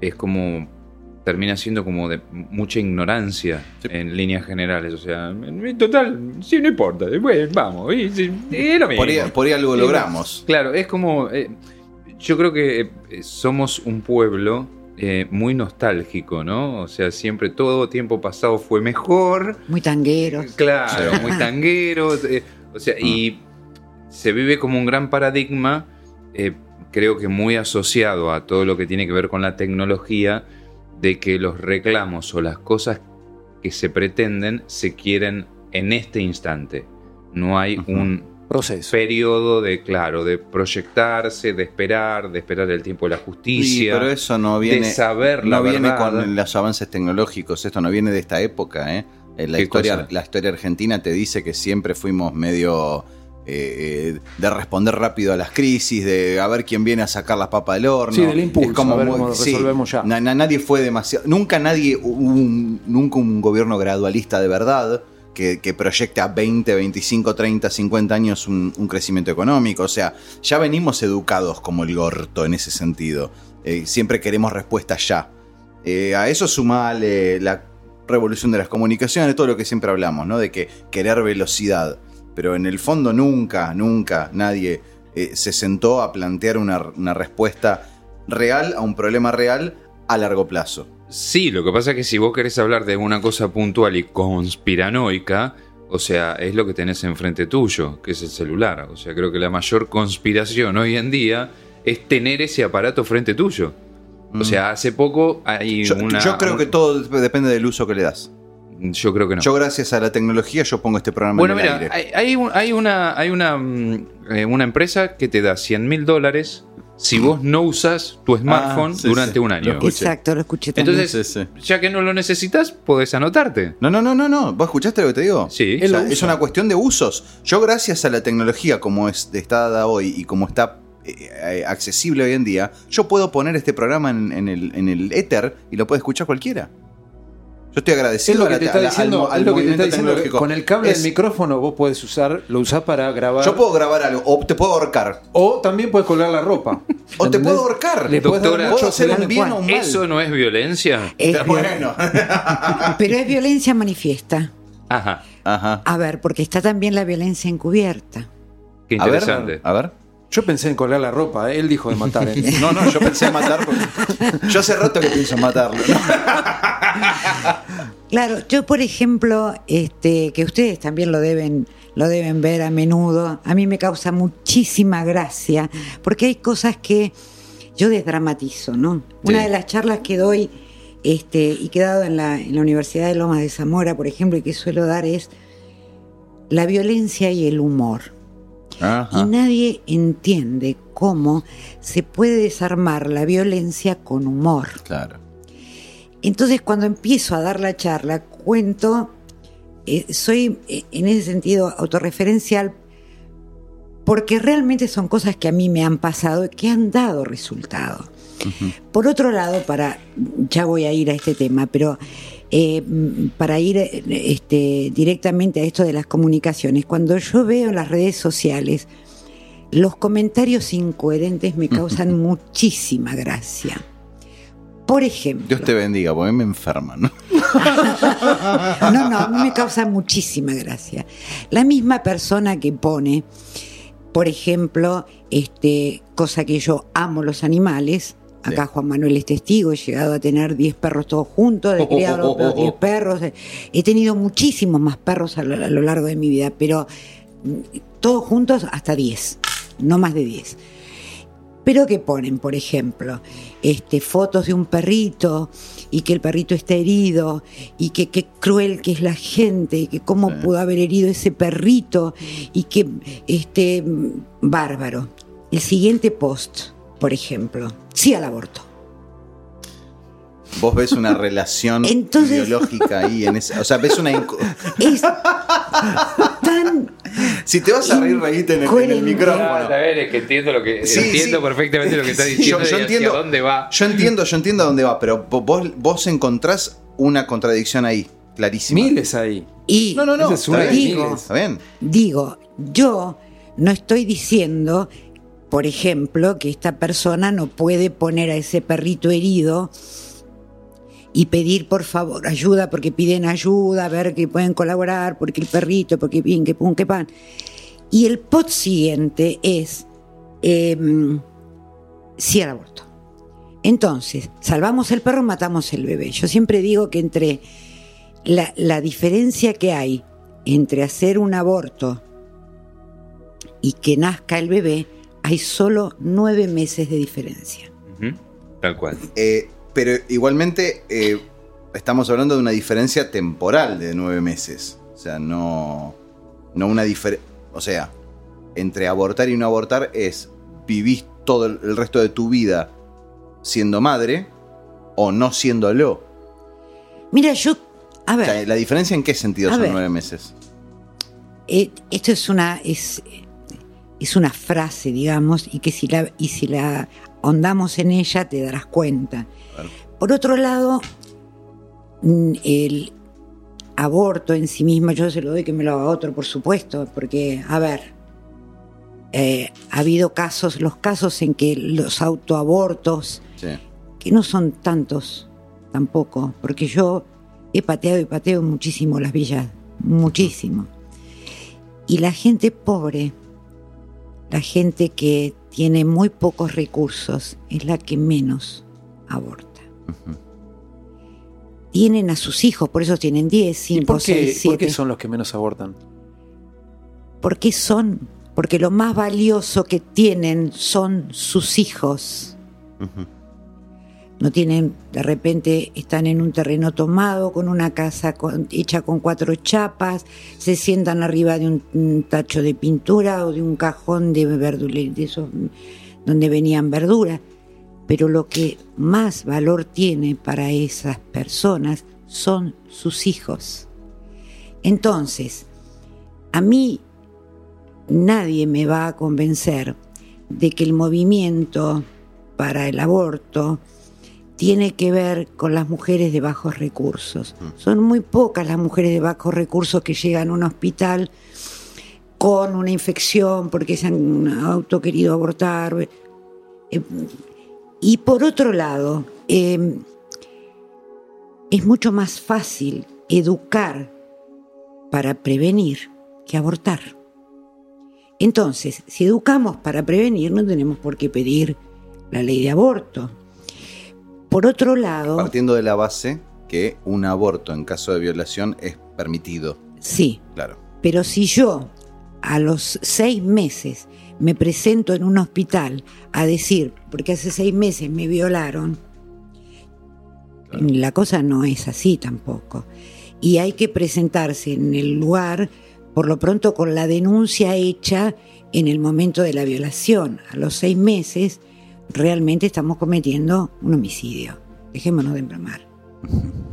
Es como. Termina siendo como de mucha ignorancia
Sí.
en líneas generales. O sea, en total, sí, no importa. Bueno, vamos, y, lo mismo.
por, ahí, por ahí algo logramos.
Claro, es como. eh, yo creo que eh, somos un pueblo eh, muy nostálgico, ¿no? O sea, siempre todo tiempo pasado fue mejor.
Muy tangueros.
Claro, muy [laughs] tanguero. eh, o sea, y se vive como un gran paradigma, eh, creo que muy asociado a todo lo que tiene que ver con la tecnología, de que los reclamos o las cosas que se pretenden se quieren en este instante. No hay un
Proceso.
periodo de, claro, de proyectarse, de esperar, de esperar el tiempo de la
Sí,
justicia,
pero eso no viene,
de saber la
no viene
verdad.
con los avances tecnológicos, esto no viene de esta época. ¿eh? Eh, La,
¿Qué
historia,
cosa?
la historia argentina te dice que siempre fuimos medio eh, eh, de responder rápido a las crisis, de a ver quién viene a sacar las papas del horno.
Sí, del impulso,
Es como
a ver cómo
sí,
resolvemos ya.
na- na- nadie fue demasiado. Nunca nadie, hubo un, nunca un gobierno gradualista de verdad. Que, que proyecte a 20, 25, 30, 50 años un, crecimiento económico. O sea, ya venimos educados como el gorto en ese sentido. Eh, siempre queremos respuestas ya. Eh, a eso sumale la revolución de las comunicaciones, todo lo que siempre hablamos, ¿no? De que querer velocidad. Pero en el fondo nunca, nunca nadie eh, se sentó a plantear una respuesta real a un problema real a largo plazo.
Sí, lo que pasa es que si vos querés hablar de una cosa puntual y conspiranoica, o sea, es lo que tenés enfrente tuyo, que es el celular. O sea, creo que la mayor conspiración hoy en día es tener ese aparato frente tuyo. O sea, hace poco hay
Mm. Yo,
una...
yo creo que todo depende del uso que le das.
Yo creo que no.
Yo gracias a la tecnología yo pongo este programa
Bueno,
en el
mira,
aire.
hay, hay un- hay una, hay una, mm, eh, una empresa que te da 100 mil dólares si vos no usas tu smartphone.
Ah, sí,
durante
sí,
un
lo
año.
escuché.
Exacto, lo escuché también.
Entonces,
Sí, sí.
ya que no lo necesitas, podés anotarte.
No, no, no, no, no. ¿Vos escuchaste lo que te digo?
Sí.
O
Él
sea,
lo
es una cuestión de usos. Yo, gracias a la tecnología como es, está dada hoy y como está eh, eh, accesible hoy en día, yo puedo poner este programa en, en el, en el éter y lo puede escuchar cualquiera. Yo estoy
Es
agradecido
lo
a
que
la-
te está diciendo,
al, al movimiento
diciendo
tecnológico.
con el cable
Es-
del micrófono vos podés usar, lo usás para grabar.
Yo puedo grabar algo, o te puedo ahorcar.
O también puedes colgar la ropa. [laughs]
O te puedo ahorcar.
Le
Doctora,
mucho
Puedo hacer
tal
un bien
cual.
o un mal.
¿Eso no es violencia?
Es
bueno. [laughs]
Pero es violencia manifiesta.
Ajá,
Ajá.
A ver, porque está también la violencia encubierta.
qué
A ver,
interesante.
a ver.
Yo pensé en colgar la ropa, ¿eh? él dijo de matar. ¿eh?
No, no, yo pensé en matar. porque- Yo hace rato que pienso en matarlo. [laughs]
Claro, yo por ejemplo, este, que ustedes también lo deben, lo deben ver a menudo, a mí me causa muchísima gracia, porque hay cosas que yo desdramatizo, ¿no? Una de las charlas que doy este, y que he dado en la, en la Universidad de Lomas de Zamora, por ejemplo, y que suelo dar es la violencia y el humor. Y nadie entiende cómo se puede desarmar la violencia con humor.
Claro.
Entonces cuando empiezo a dar la charla, cuento, eh, soy eh, en ese sentido autorreferencial, porque realmente son cosas que a mí me han pasado y que han dado resultado. Por otro lado, para, ya voy a ir a este tema, pero eh, para ir este, directamente a esto de las comunicaciones, cuando yo veo en las redes sociales los comentarios incoherentes me causan [laughs] muchísima gracia Por ejemplo.
Dios te bendiga, porque a mí me enferma, ¿no? [laughs]
No, no, a mí me causa muchísima gracia. La misma persona que pone, por ejemplo, este, cosa que yo amo los animales. Acá. Juan Manuel es testigo, he llegado a tener 10 perros todos juntos, he criado
Oh, oh, oh,
los
oh.
10 perros. He tenido muchísimos más perros a lo, a lo largo de mi vida, pero mm, todos juntos hasta 10, no más de 10. Pero que ponen, por ejemplo, este, fotos de un perrito y que el perrito está herido y que qué cruel que es la gente y que cómo
Sí.
pudo haber herido ese perrito y que este bárbaro. El siguiente post, por ejemplo, sí al aborto.
Vos ves una relación [laughs]
Entonces-
biológica ahí en ese. O sea, ves una.
Es tan
Si te vas a reír, reíte en el, en el
Incoherente.
micrófono.
Ah, está bien, es que entiendo lo que
Sí,
entiendo
sí.
perfectamente lo que está
Sí,
diciendo
yo, yo
y
entiendo,
hacia dónde va.
Yo entiendo, yo entiendo a dónde va, pero vo- vos, vos encontrás una contradicción ahí, clarísima.
Miles ahí.
y
No, no, no.
Es
bien.
Digo, yo no estoy diciendo, por ejemplo, que esta persona no puede poner a ese perrito herido y pedir por favor ayuda porque piden ayuda, a ver que pueden colaborar, porque el perrito, porque bien, que pum, que pan. Y el pot siguiente es em, sí aborto. Entonces, salvamos el perro, matamos el bebé. Yo siempre digo que entre la diferencia que hay entre hacer un aborto y que nazca el bebé, hay solo nueve meses de diferencia.
Ujú, Tal cual.
Eh, pero igualmente eh, estamos hablando de una diferencia temporal de nueve meses. O sea, no, no una diferencia. O sea, entre abortar y no abortar es vivís todo el, resto de tu vida siendo madre o no siéndolo.
Mira, yo, a
O
ver,
sea, ¿La diferencia en qué sentido son
ver.
nueve meses?
eh, esto es una, es, es una frase, digamos, y que si la, y si la ahondamos en ella te darás cuenta.
Claro.
Por otro lado, mm, el aborto en sí mismo, yo se lo doy que me lo haga otro, por supuesto, porque, a ver, eh, ha habido casos, los casos en que los autoabortos,
Sí.
que no son tantos tampoco, porque yo he pateado y pateo muchísimo las villas, muchísimo. Y la gente pobre, la gente que tiene muy pocos recursos, es la que menos aborta. Tienen a sus hijos, por eso tienen 10,
¿Y
5,
por qué,
6,
por qué
7.
son los que menos abortan?
¿Por qué son? Porque lo más valioso que tienen son sus hijos. Tienen, de repente están en un terreno tomado con una casa hecha con cuatro chapas, se sientan arriba de un, tacho de pintura o de un cajón de verdulería, donde venían verduras. Pero lo que más valor tiene para esas personas son sus hijos. Entonces, a mí nadie me va a convencer de que el movimiento para el aborto tiene que ver con las mujeres de bajos recursos. Son muy pocas las mujeres de bajos recursos que llegan a un hospital con una infección porque se han auto querido abortar. Eh, Y por otro lado, eh, es mucho más fácil educar para prevenir que abortar. Entonces, si educamos para prevenir, no tenemos por qué pedir la ley de aborto. Por otro lado,
Partiendo de la base que un aborto en caso de violación es permitido.
sí,
Claro.
pero si yo a los seis meses me presento en un hospital a decir, porque hace seis meses me violaron,
Claro.
la cosa no es así tampoco. Y hay que presentarse en el lugar, por lo pronto con la denuncia hecha en el momento de la violación. A los seis meses realmente estamos cometiendo un homicidio. Dejémonos de embromar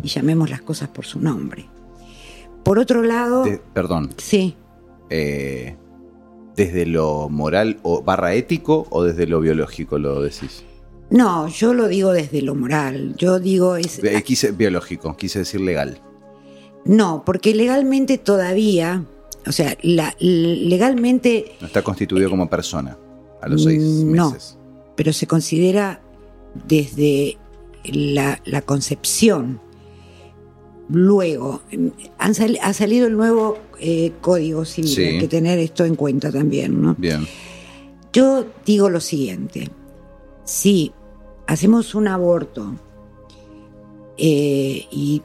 y llamemos las cosas por su nombre. Por otro lado,
De- perdón.
sí,
eh, ¿Desde lo moral o barra ético o desde lo biológico lo decís?
no, yo lo digo desde lo moral. Yo digo es
Eh, quise biológico, quise decir legal.
no, porque legalmente todavía, o sea, la, legalmente
No está constituido como persona a los seis
no.
meses.
Pero se considera desde la, la concepción. Luego, han sal- ha salido el nuevo eh, Código Civil,
Sí.
hay que tener esto en cuenta también, ¿no?
Bien.
Yo digo lo siguiente, si hacemos un aborto eh, y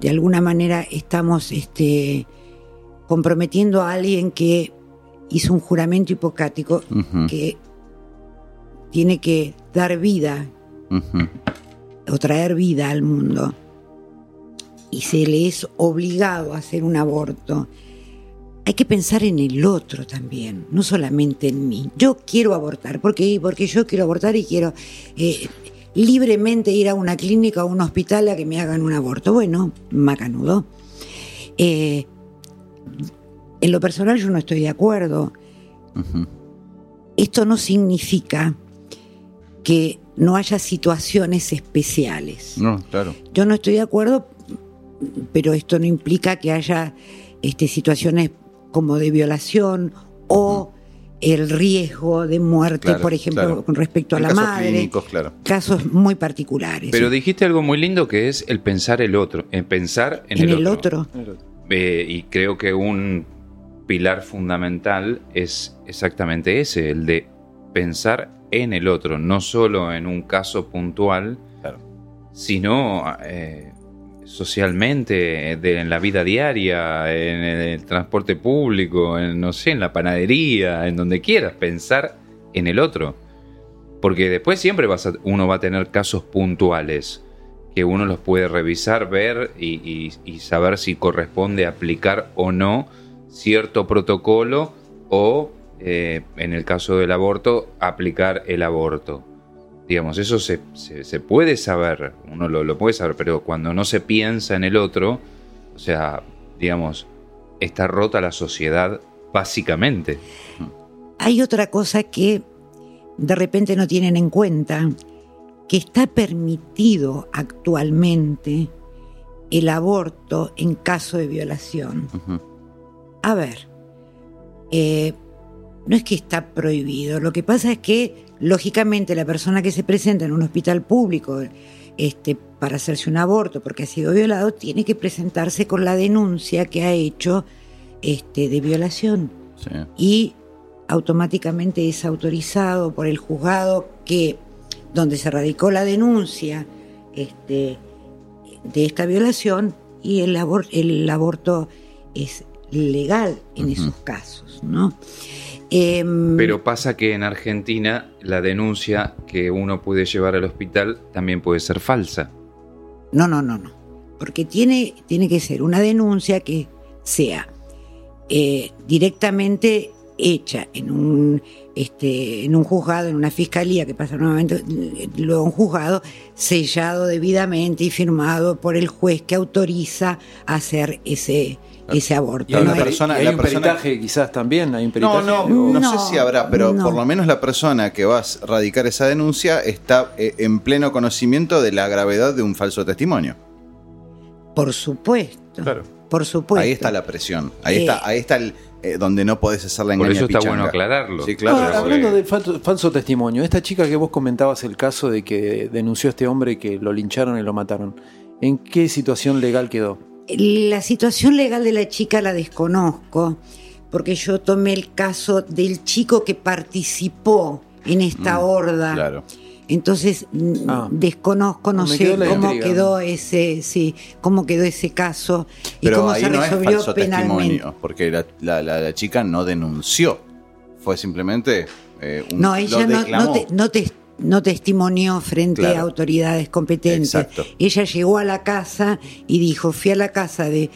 de alguna manera estamos este, comprometiendo a alguien que hizo un juramento hipocrático que tiene que dar vida o traer vida al mundo y se le es obligado a hacer un aborto, hay que pensar en el otro también, no solamente en mí. Yo quiero abortar, porque porque yo quiero abortar y quiero eh, libremente ir a una clínica o a un hospital a que me hagan un aborto. Bueno, macanudo. Eh, en lo personal yo no estoy de acuerdo. Esto no significa que no haya situaciones especiales.
No, claro.
Yo no estoy de acuerdo, pero esto no implica que haya este, situaciones como de violación o el riesgo de muerte,
Claro,
por ejemplo,
claro.
con respecto a
En
la
casos
madre.
clínicos, claro.
Casos muy particulares.
Pero dijiste algo muy lindo que es el pensar el otro, en pensar en,
en el otro.
Eh, y creo que un pilar fundamental es exactamente ese, el de pensar en el otro, no solo en un caso puntual,
Claro.
sino eh, socialmente, de- en la vida diaria, en el transporte público, en, no sé, en la panadería, en donde quieras, pensar en el otro. Porque después siempre vas a- uno va a tener casos puntuales que uno los puede revisar, ver y, y- y saber si corresponde aplicar o no cierto protocolo o, eh, en el caso del aborto, aplicar el aborto. Digamos, eso se, se- se puede saber, uno lo, lo puede saber, pero cuando no se piensa en el otro, o sea, digamos, está rota la sociedad básicamente.
Hay otra cosa que de repente no tienen en cuenta, que está permitido actualmente el aborto en caso de violación. A ver, eh, no es que está prohibido, lo que pasa es que, lógicamente, la persona que se presenta en un hospital público este, para hacerse un aborto porque ha sido violado, tiene que presentarse con la denuncia que ha hecho este, de violación
Sí.
y automáticamente es autorizado por el juzgado que donde se radicó la denuncia este, de esta violación y el, abor- el aborto es legal en esos casos, ¿no? Em,
Pero pasa que en Argentina la denuncia que uno puede llevar al hospital también puede ser falsa.
No, no, no, no. Porque tiene, tiene que ser una denuncia que sea eh, directamente hecha en un, este, en un juzgado, en una fiscalía que pasa nuevamente, eh, luego un juzgado, sellado debidamente y firmado por el juez que autoriza hacer ese, ese aborto.
Y hay,
¿no?
peri-
persona-
y hay
la
un
persona-
peritaje quizás también, hay un
No,
peritaje.
no,
o-
no,
No,
sé si habrá, pero
no.
por lo menos la persona que va a radicar esa denuncia está eh, en pleno conocimiento de la gravedad de un falso testimonio.
Por supuesto.
Claro.
Por supuesto.
Ahí está la presión. Ahí
Eh,
está, ahí está el, eh, donde no podés hacer la
Por
engaña
eso está
pichanga.
bueno aclararlo.
Sí, claro.
Hablando del falso, falso testimonio, esta chica que vos comentabas el caso de que denunció a este hombre que lo lincharon y lo mataron, ¿en qué situación legal quedó?
La situación legal de la chica la desconozco, porque yo tomé el caso del chico que participó en esta
Mm,
horda.
Claro.
Entonces mm,
Ah.
desconozco, no sé cómo
intriga.
quedó ese, sí, cómo quedó ese caso y
Pero
cómo
ahí
se
no es
resolvió
falso
penalmente.
testimonio, porque la, la- la- la chica no denunció. Fue simplemente eh, un,
No, ella
lo
no, no, te- no te- no testimonió frente
Claro.
a autoridades competentes.
Exacto.
Ella llegó a la casa y dijo, fui a la casa de,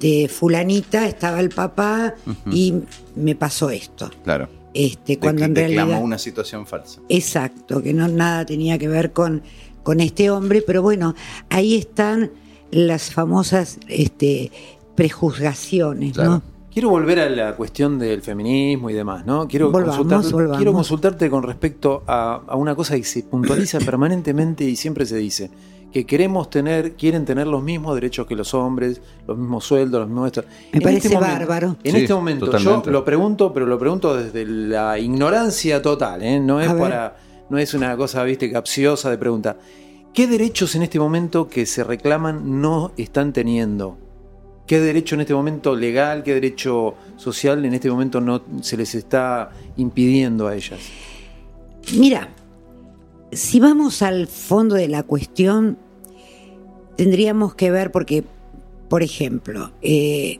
de fulanita, estaba el papá y me pasó esto.
Claro.
Este,
De-
cuando en realidad...
una situación falsa.
Exacto, que no nada tenía que ver con, con este hombre, pero bueno, ahí están las famosas este, prejuzgaciones,
Claro.
¿no?
Quiero volver a la cuestión del feminismo y demás, ¿no? Quiero,
Volvamos,
consultarte,
volvamos.
quiero consultarte con respecto a, a una cosa que se puntualiza [coughs] permanentemente y siempre se dice, que queremos tener, quieren tener los mismos derechos que los hombres, los mismos sueldos, los mismos... esto.
Me
En
parece
este momento-
bárbaro.
En
Sí,
este momento
totalmente.
yo lo pregunto, pero lo pregunto desde la ignorancia total, ¿eh? no es
A ver.
para no es una cosa, viste, capciosa de pregunta. ¿Qué derechos en este momento que se reclaman no están teniendo? ¿Qué derecho en este momento legal, qué derecho social en este momento no se les está impidiendo a ellas?
Mira, si vamos al fondo de la cuestión, tendríamos que ver, porque, por ejemplo, eh,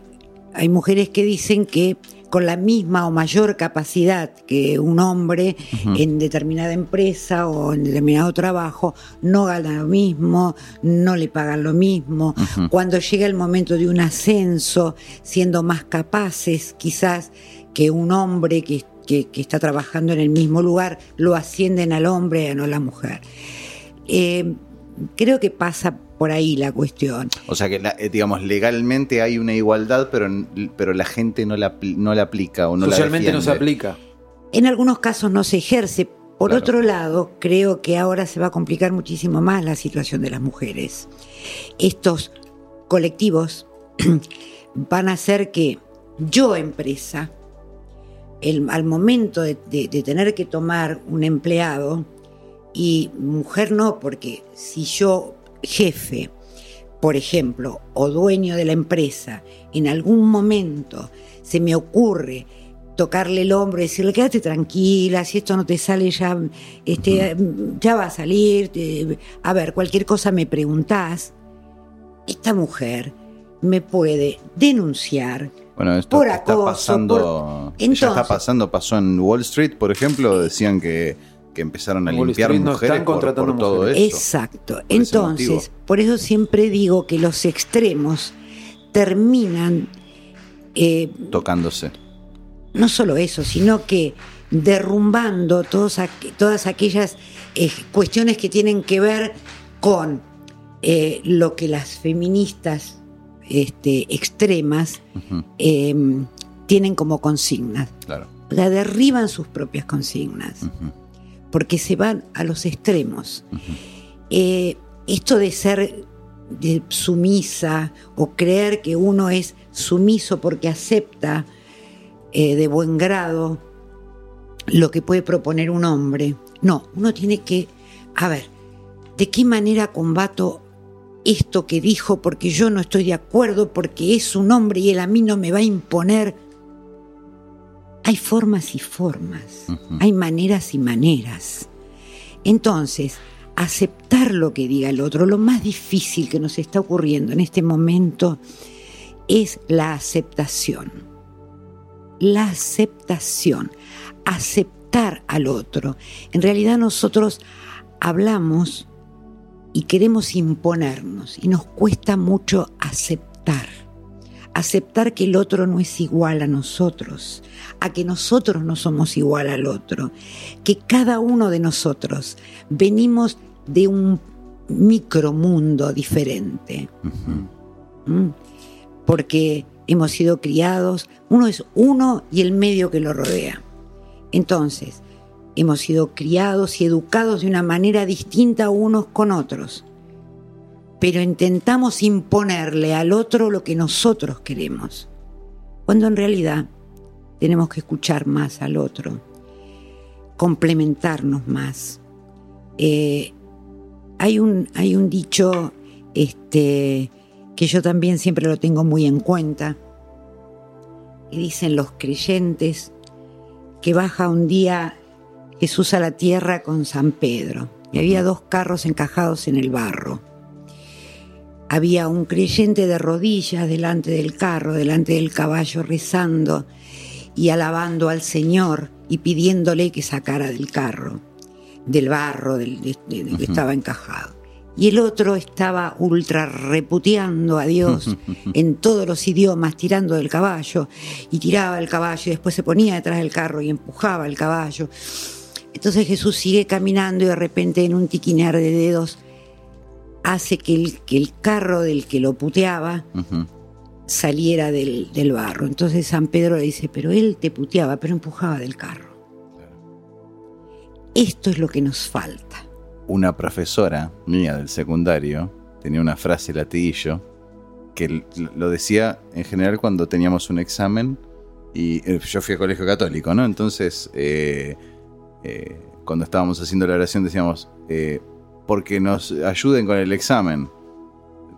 hay mujeres que dicen que con la misma o mayor capacidad que un hombre en determinada empresa o en determinado trabajo, no gana lo mismo, no le pagan lo mismo. Cuando llega el momento de un ascenso, siendo más capaces quizás que un hombre que, que- que está trabajando en el mismo lugar, lo ascienden al hombre y no a la mujer. Eh, creo que pasa por ahí la cuestión.
O sea que, la- eh, digamos, legalmente hay una igualdad, pero, pero la gente no la, no la aplica o no
Socialmente
la
no se aplica.
En algunos casos no se ejerce. Por
Claro.
otro lado, creo que ahora se va a complicar muchísimo más la situación de las mujeres. Estos colectivos [clears throat] van a hacer que yo, empresa, el- al momento de, de- de tener que tomar un empleado, y mujer no, porque si yo, jefe, por ejemplo, o dueño de la empresa, en algún momento se me ocurre tocarle el hombro y decirle, quédate tranquila, si esto no te sale ya, este, ya va a salir, te- a ver, cualquier cosa me preguntás, esta mujer me puede denunciar
Bueno, esto
Por
está
acoso,
pasando.
por-
ya está
Entonces-
pasando, pasó en Wall Street, por ejemplo, decían que, que empezaron a
Wall
limpiar
Street
mujeres
están
por,
contratando
por todo
mujeres.
esto.
Exacto. Entonces, por eso siempre digo que los extremos terminan, eh,
Tocándose.
no solo eso, sino que derrumbando todos aqu- todas aquellas eh, cuestiones que tienen que ver con eh, lo que las feministas este, extremas eh, tienen como consignas.
claro.
O sea, derriban sus propias consignas.
Ujú,
porque se van a los extremos. Eh, esto de ser de sumisa o creer que uno es sumiso porque acepta eh, de buen grado lo que puede proponer un hombre. No, uno tiene que, a ver, ¿de qué manera combato esto que dijo porque yo no estoy de acuerdo, porque es un hombre y él a mí no me va a imponer? Hay formas y formas, hay maneras y maneras. Entonces, aceptar lo que diga el otro, lo más difícil que nos está ocurriendo en este momento es la aceptación. La aceptación, aceptar al otro. En realidad nosotros hablamos y queremos imponernos y nos cuesta mucho aceptar. Aceptar que el otro no es igual a nosotros, a que nosotros no somos igual al otro, que cada uno de nosotros venimos de un micromundo diferente.
Ujú.
¿m? Porque hemos sido criados, uno es uno y el medio que lo rodea. Entonces, hemos sido criados y educados de una manera distinta unos con otros. Pero intentamos imponerle al otro lo que nosotros queremos. Cuando en realidad tenemos que escuchar más al otro, complementarnos más. Eh, hay, un, hay un dicho este, que yo también siempre lo tengo muy en cuenta, y dicen los creyentes que baja un día Jesús a la tierra con San Pedro, y había dos carros encajados en el barro. Había un creyente de rodillas delante del carro, delante del caballo, rezando y alabando al Señor y pidiéndole que sacara del carro, del barro del, de- de- de que estaba encajado. Y el otro estaba ultra reputeando a Dios [laughs] en todos los idiomas, tirando del caballo, y tiraba el caballo, y después se ponía detrás del carro y empujaba el caballo. Entonces Jesús sigue caminando y de repente en un tiquinear de dedos hace que el, que el carro del que lo puteaba saliera del, del barro. Entonces San Pedro le dice, pero él te puteaba, pero empujaba del carro. Esto es lo que nos falta.
Una profesora mía del secundario tenía una frase latiguillo que lo decía en general cuando teníamos un examen y eh, yo fui a colegio católico, ¿no? Entonces, eh, eh, cuando estábamos haciendo la oración decíamos, eh, porque nos ayuden con el examen,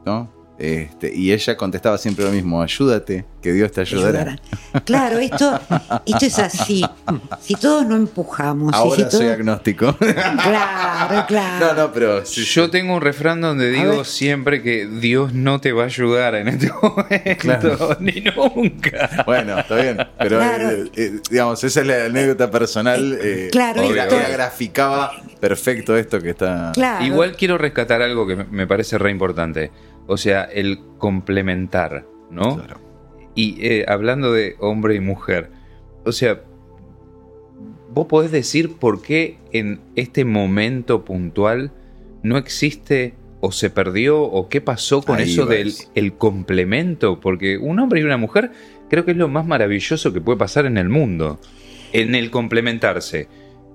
¿no? Este, y ella contestaba siempre lo mismo, ayúdate, que Dios te ayudará.
Claro, esto, esto es así. Si todos no empujamos, si
Ahora soy
todos-
agnóstico.
Claro, claro.
no, no, pero sí,
Yo tengo un refrán donde digo siempre que Dios no te va a ayudar en este [laughs] momento,
Claro.
ni nunca.
Bueno, está bien. Pero,
Claro.
eh, eh, digamos, esa es la anécdota personal. eh,
Claro,
que
esto-
gra- graficaba perfecto esto que está.
Claro.
Igual quiero rescatar algo que me- me parece re importante. O sea, el complementar, ¿no?
Claro.
Y eh, hablando de hombre y mujer, o sea, vos podés decir por qué en este momento puntual no existe o se perdió o qué pasó con
Ahí
eso del el complemento, porque un hombre y una mujer creo que es lo más maravilloso que puede pasar en el mundo, en el complementarse.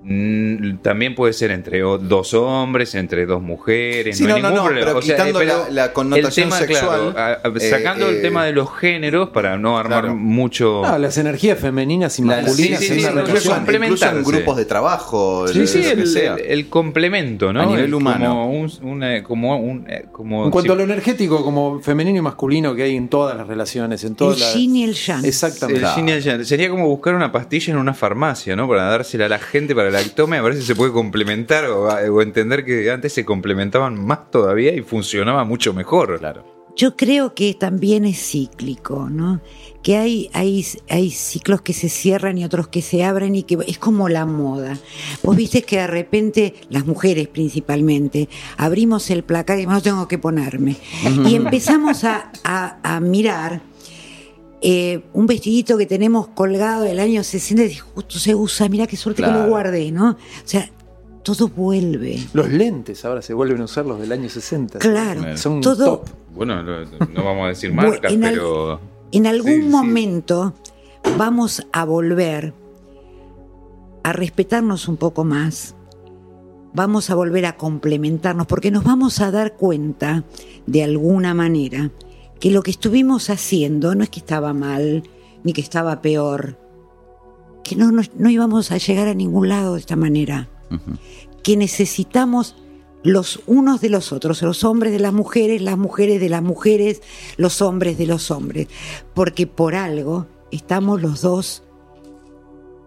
Mm, También puede ser entre dos hombres, entre dos mujeres.
Sí,
no,
no,
hay
no,
ningún
no,
problema.
pero
O sea,
quitando
eh, pero
la- la connotación
el tema,
sexual,
claro,
eh,
sacando
eh,
el tema de los géneros para no armar
Claro.
mucho.
No, las energías femeninas y masculinas
sí, sí,
en
incluso, incluso en grupos de trabajo,
Sí,
lo-
sí,
lo que
el,
sea.
el- el complemento, ¿no?
A nivel
El-
humano.
Como un, una- como un- eh, como
En cuanto
si-
a lo energético, como femenino y masculino que hay en todas las relaciones, en
el
todas las.
yin y el yang.
Exactamente.
el yin y el yang. Sería como buscar una pastilla en una farmacia, ¿no? Para dársela a la gente para la que tome, a ver si se puede complementar o, o entender que antes se complementaban más todavía y funcionaba mucho mejor.
Claro.
Yo creo que también es cíclico, ¿no? Que hay, hay, hay ciclos que se cierran y otros que se abren y que es como la moda. Vos viste que de repente, las mujeres principalmente, abrimos el placar y no tengo que ponerme. Y empezamos a, a- a mirar eh, un vestidito que tenemos colgado del año 60 y justo se usa, mira qué suerte que lo guardé, ¿no? O sea, todo vuelve.
Los lentes ahora se vuelven a usar los del año 60.
Claro,
Son
todo,
top.
Bueno, no, vamos a decir marcas,
en al-
pero.
En algún
Sí, sí.
momento vamos a volver a respetarnos un poco más, vamos a volver a complementarnos, porque nos vamos a dar cuenta, de alguna manera, que lo que estuvimos haciendo no es que estaba mal, ni que estaba peor, que no, nos- no íbamos a llegar a ningún lado de esta manera, que necesitamos los unos de los otros, los hombres de las mujeres, las mujeres de las mujeres, los hombres de los hombres, porque por algo estamos los dos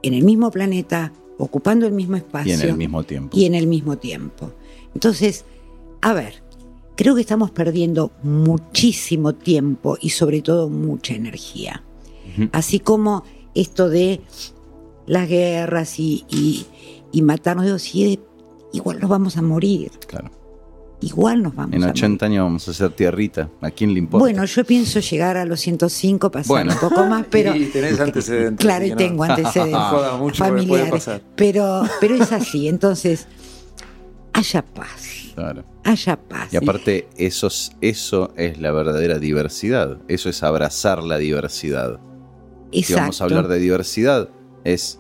en el mismo planeta, ocupando el mismo
Y
espacio
en el mismo tiempo.
y en el mismo tiempo. Entonces, a ver, creo que estamos perdiendo muchísimo tiempo y sobre todo mucha energía. Así como esto de las guerras y, y- y matarnos, digo, sí, igual nos vamos a morir,
Claro.
igual nos vamos
En
a
80 años vamos a hacer tierrita. ¿A quién le
morir.
importa?
Bueno, yo pienso llegar a los 105, pasar
Bueno.
un poco más, pero...
Y tenés antecedentes.
Claro, y
no-
tengo antecedentes [laughs]
mucho
familiares,
pasar.
pero, pero es así, entonces, haya paz,
Claro.
haya paz.
Y aparte, eso es, eso es la verdadera diversidad. Eso es abrazar la diversidad. Si vamos a hablar de diversidad, es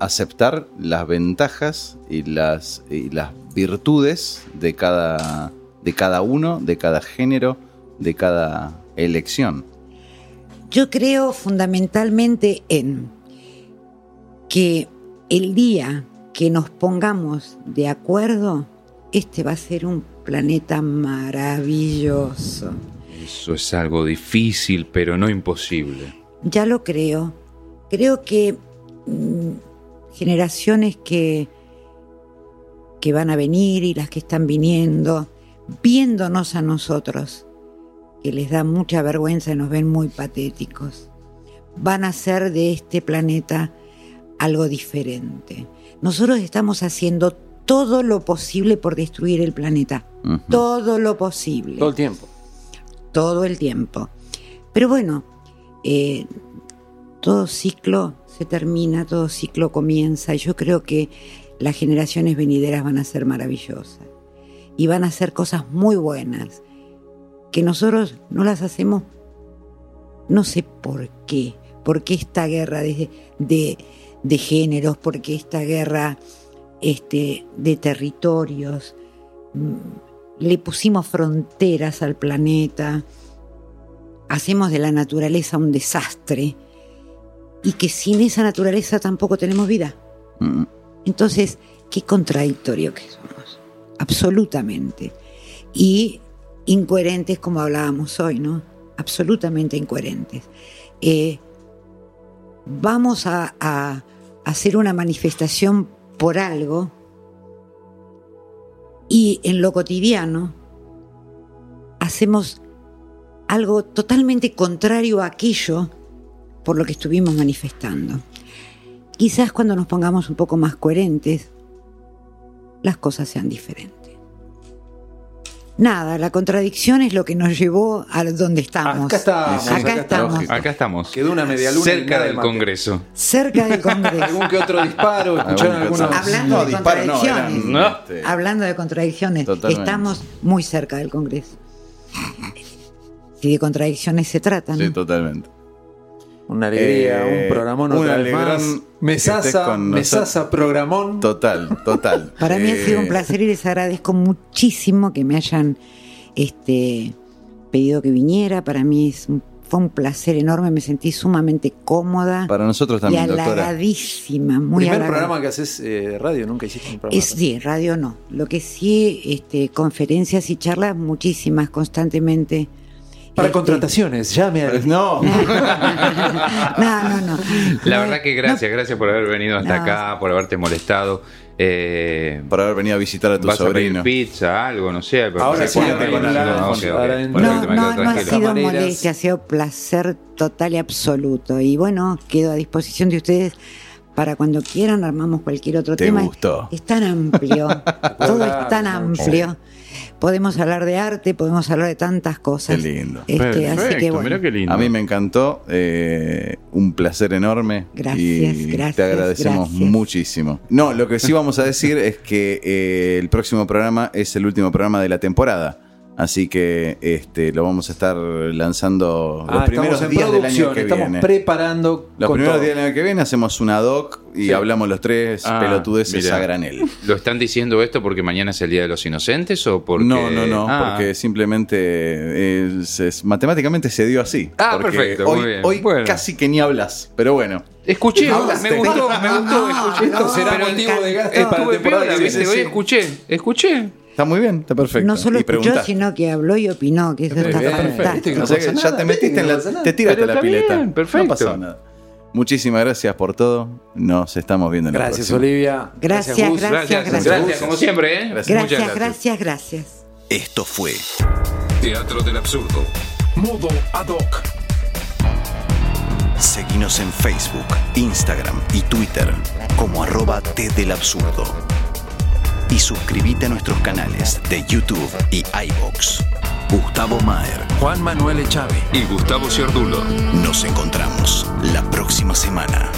aceptar las ventajas y las, y las virtudes de cada, de cada uno, de cada género, de cada elección.
Yo creo fundamentalmente en que el día que nos pongamos de acuerdo, este va a ser un planeta maravilloso.
Eso es algo difícil, pero no imposible.
Ya lo creo. Creo que mm, generaciones que, que van a venir y las que están viniendo, viéndonos a nosotros, que les da mucha vergüenza y nos ven muy patéticos, van a hacer de este planeta algo diferente. Nosotros estamos haciendo todo lo posible por destruir el planeta. Todo lo posible
Todo el tiempo.
todo el tiempo. Pero bueno, eh, todo ciclo se termina, todo ciclo comienza y yo creo que las generaciones venideras van a ser maravillosas y van a hacer cosas muy buenas que nosotros no las hacemos, no sé por qué, por qué esta guerra de, de, de géneros, por qué esta guerra este, de territorios. Mm, Le pusimos fronteras al planeta, hacemos de la naturaleza un desastre y que sin esa naturaleza tampoco tenemos vida.
Mm.
Entonces, qué contradictorio que somos, absolutamente. Y incoherentes como hablábamos hoy, ¿no? Absolutamente incoherentes. Eh, vamos a, a hacer una manifestación por algo y en lo cotidiano hacemos algo totalmente contrario a aquello por lo que estuvimos manifestando. Quizás cuando nos pongamos un poco más coherentes, las cosas sean diferentes. Nada, la contradicción es lo que nos llevó a donde estamos.
Acá estamos,
Acá
acá
estamos.
Acá estamos.
Quedó una media luna
Cerca del
mate.
Congreso.
Cerca del Congreso. [laughs]
Algún que otro disparo, escucharon algunos.
Hablando de
disparo, no,
contradicciones.
eran,
No.
este,
Hablando de contradicciones,
Totalmente.
estamos muy cerca del Congreso. Si de contradicciones se trata, ¿no?
Sí, totalmente.
Una alegría,
Eh,
un programón
un
otra vez más.
con
mesasa, programón.
Total, total. [laughs]
Para mí ha sido un
Eh,
placer y les agradezco muchísimo que me hayan este, pedido que viniera. Para mí es un- fue un placer enorme, me sentí sumamente cómoda
Para nosotros
y
también, doctora.
halagadísima. Muy
Primer
halagada.
programa que haces eh, de radio, nunca hiciste un programa.
Es, sí, radio no. Lo que sí, este, conferencias y charlas muchísimas, constantemente.
Para
Este,
contrataciones, llame a.
No, [laughs]
No, no, no.
La verdad que gracias, gracias por haber venido hasta
No.
acá, por haberte molestado. Eh,
por haber venido a visitar a tu
¿Vas a pedir
sobrino.
pizza, algo? No sé. pero-
Ahora
sí, no,
No, no, ha sido molestia, ha sido placer total y absoluto. Y bueno, quedo a disposición de ustedes para cuando quieran, armamos cualquier otro
¿Te
tema.
gustó?
Es tan amplio, [laughs] todo es tan amplio. Podemos hablar de arte, podemos hablar de tantas cosas.
Qué lindo.
Este, así que bueno.
mirá qué lindo.
A mí me encantó, eh, un placer enorme.
Gracias,
y
gracias,
Te agradecemos
gracias.
muchísimo. No, lo que sí vamos a decir [laughs] es que eh, el próximo programa es el último programa de la temporada. Así que este, lo vamos a estar lanzando los
Ah,
primeros
estamos en
días del
producción,
año que
estamos
viene.
preparando.
Los
con
primeros
todo.
días del año que viene hacemos una doc y
Sí.
hablamos los tres
Ah,
pelotudeces
mira.
a granel.
¿Lo están diciendo esto porque mañana es el Día de los Inocentes o porque.?
No, no, no,
Ah,
porque simplemente es- es- matemáticamente se dio así.
Ah, perfecto,
Hoy,
muy bien.
hoy
Bueno.
casi que ni hablas, pero bueno.
Escuché, me gustó, me gustó, escuché.
Esto será motivo.
Hoy escuché, escuché.
Está muy bien, está perfecto.
No solo
Y
escuchó,
preguntaste.
sino que habló y opinó, que eso está
bien,
fantástico.
¿viste que
O sea que ya te metiste
¿viste
en la.
no pasa nada?
Te tiraste
Pero
la
está
pileta.
bien, perfecto.
No pasó nada. Muchísimas gracias por todo. Nos estamos viendo en la
Gracias,
próxima.
Olivia.
Gracias,
Gus.
gracias.
Gracias, gracias, como siempre, ¿eh?
Gracias.
Gracias, gracias, gracias.
Esto fue
Teatro del Absurdo.
Modo Ad hoc. Seguinos en Facebook, Instagram y Twitter como arroba T del Absurdo. Y suscríbete a nuestros canales de YouTube y iBox. Gustavo Maher.
Juan Manuel Echave. Y Gustavo Ciordulo.
Nos encontramos la próxima semana.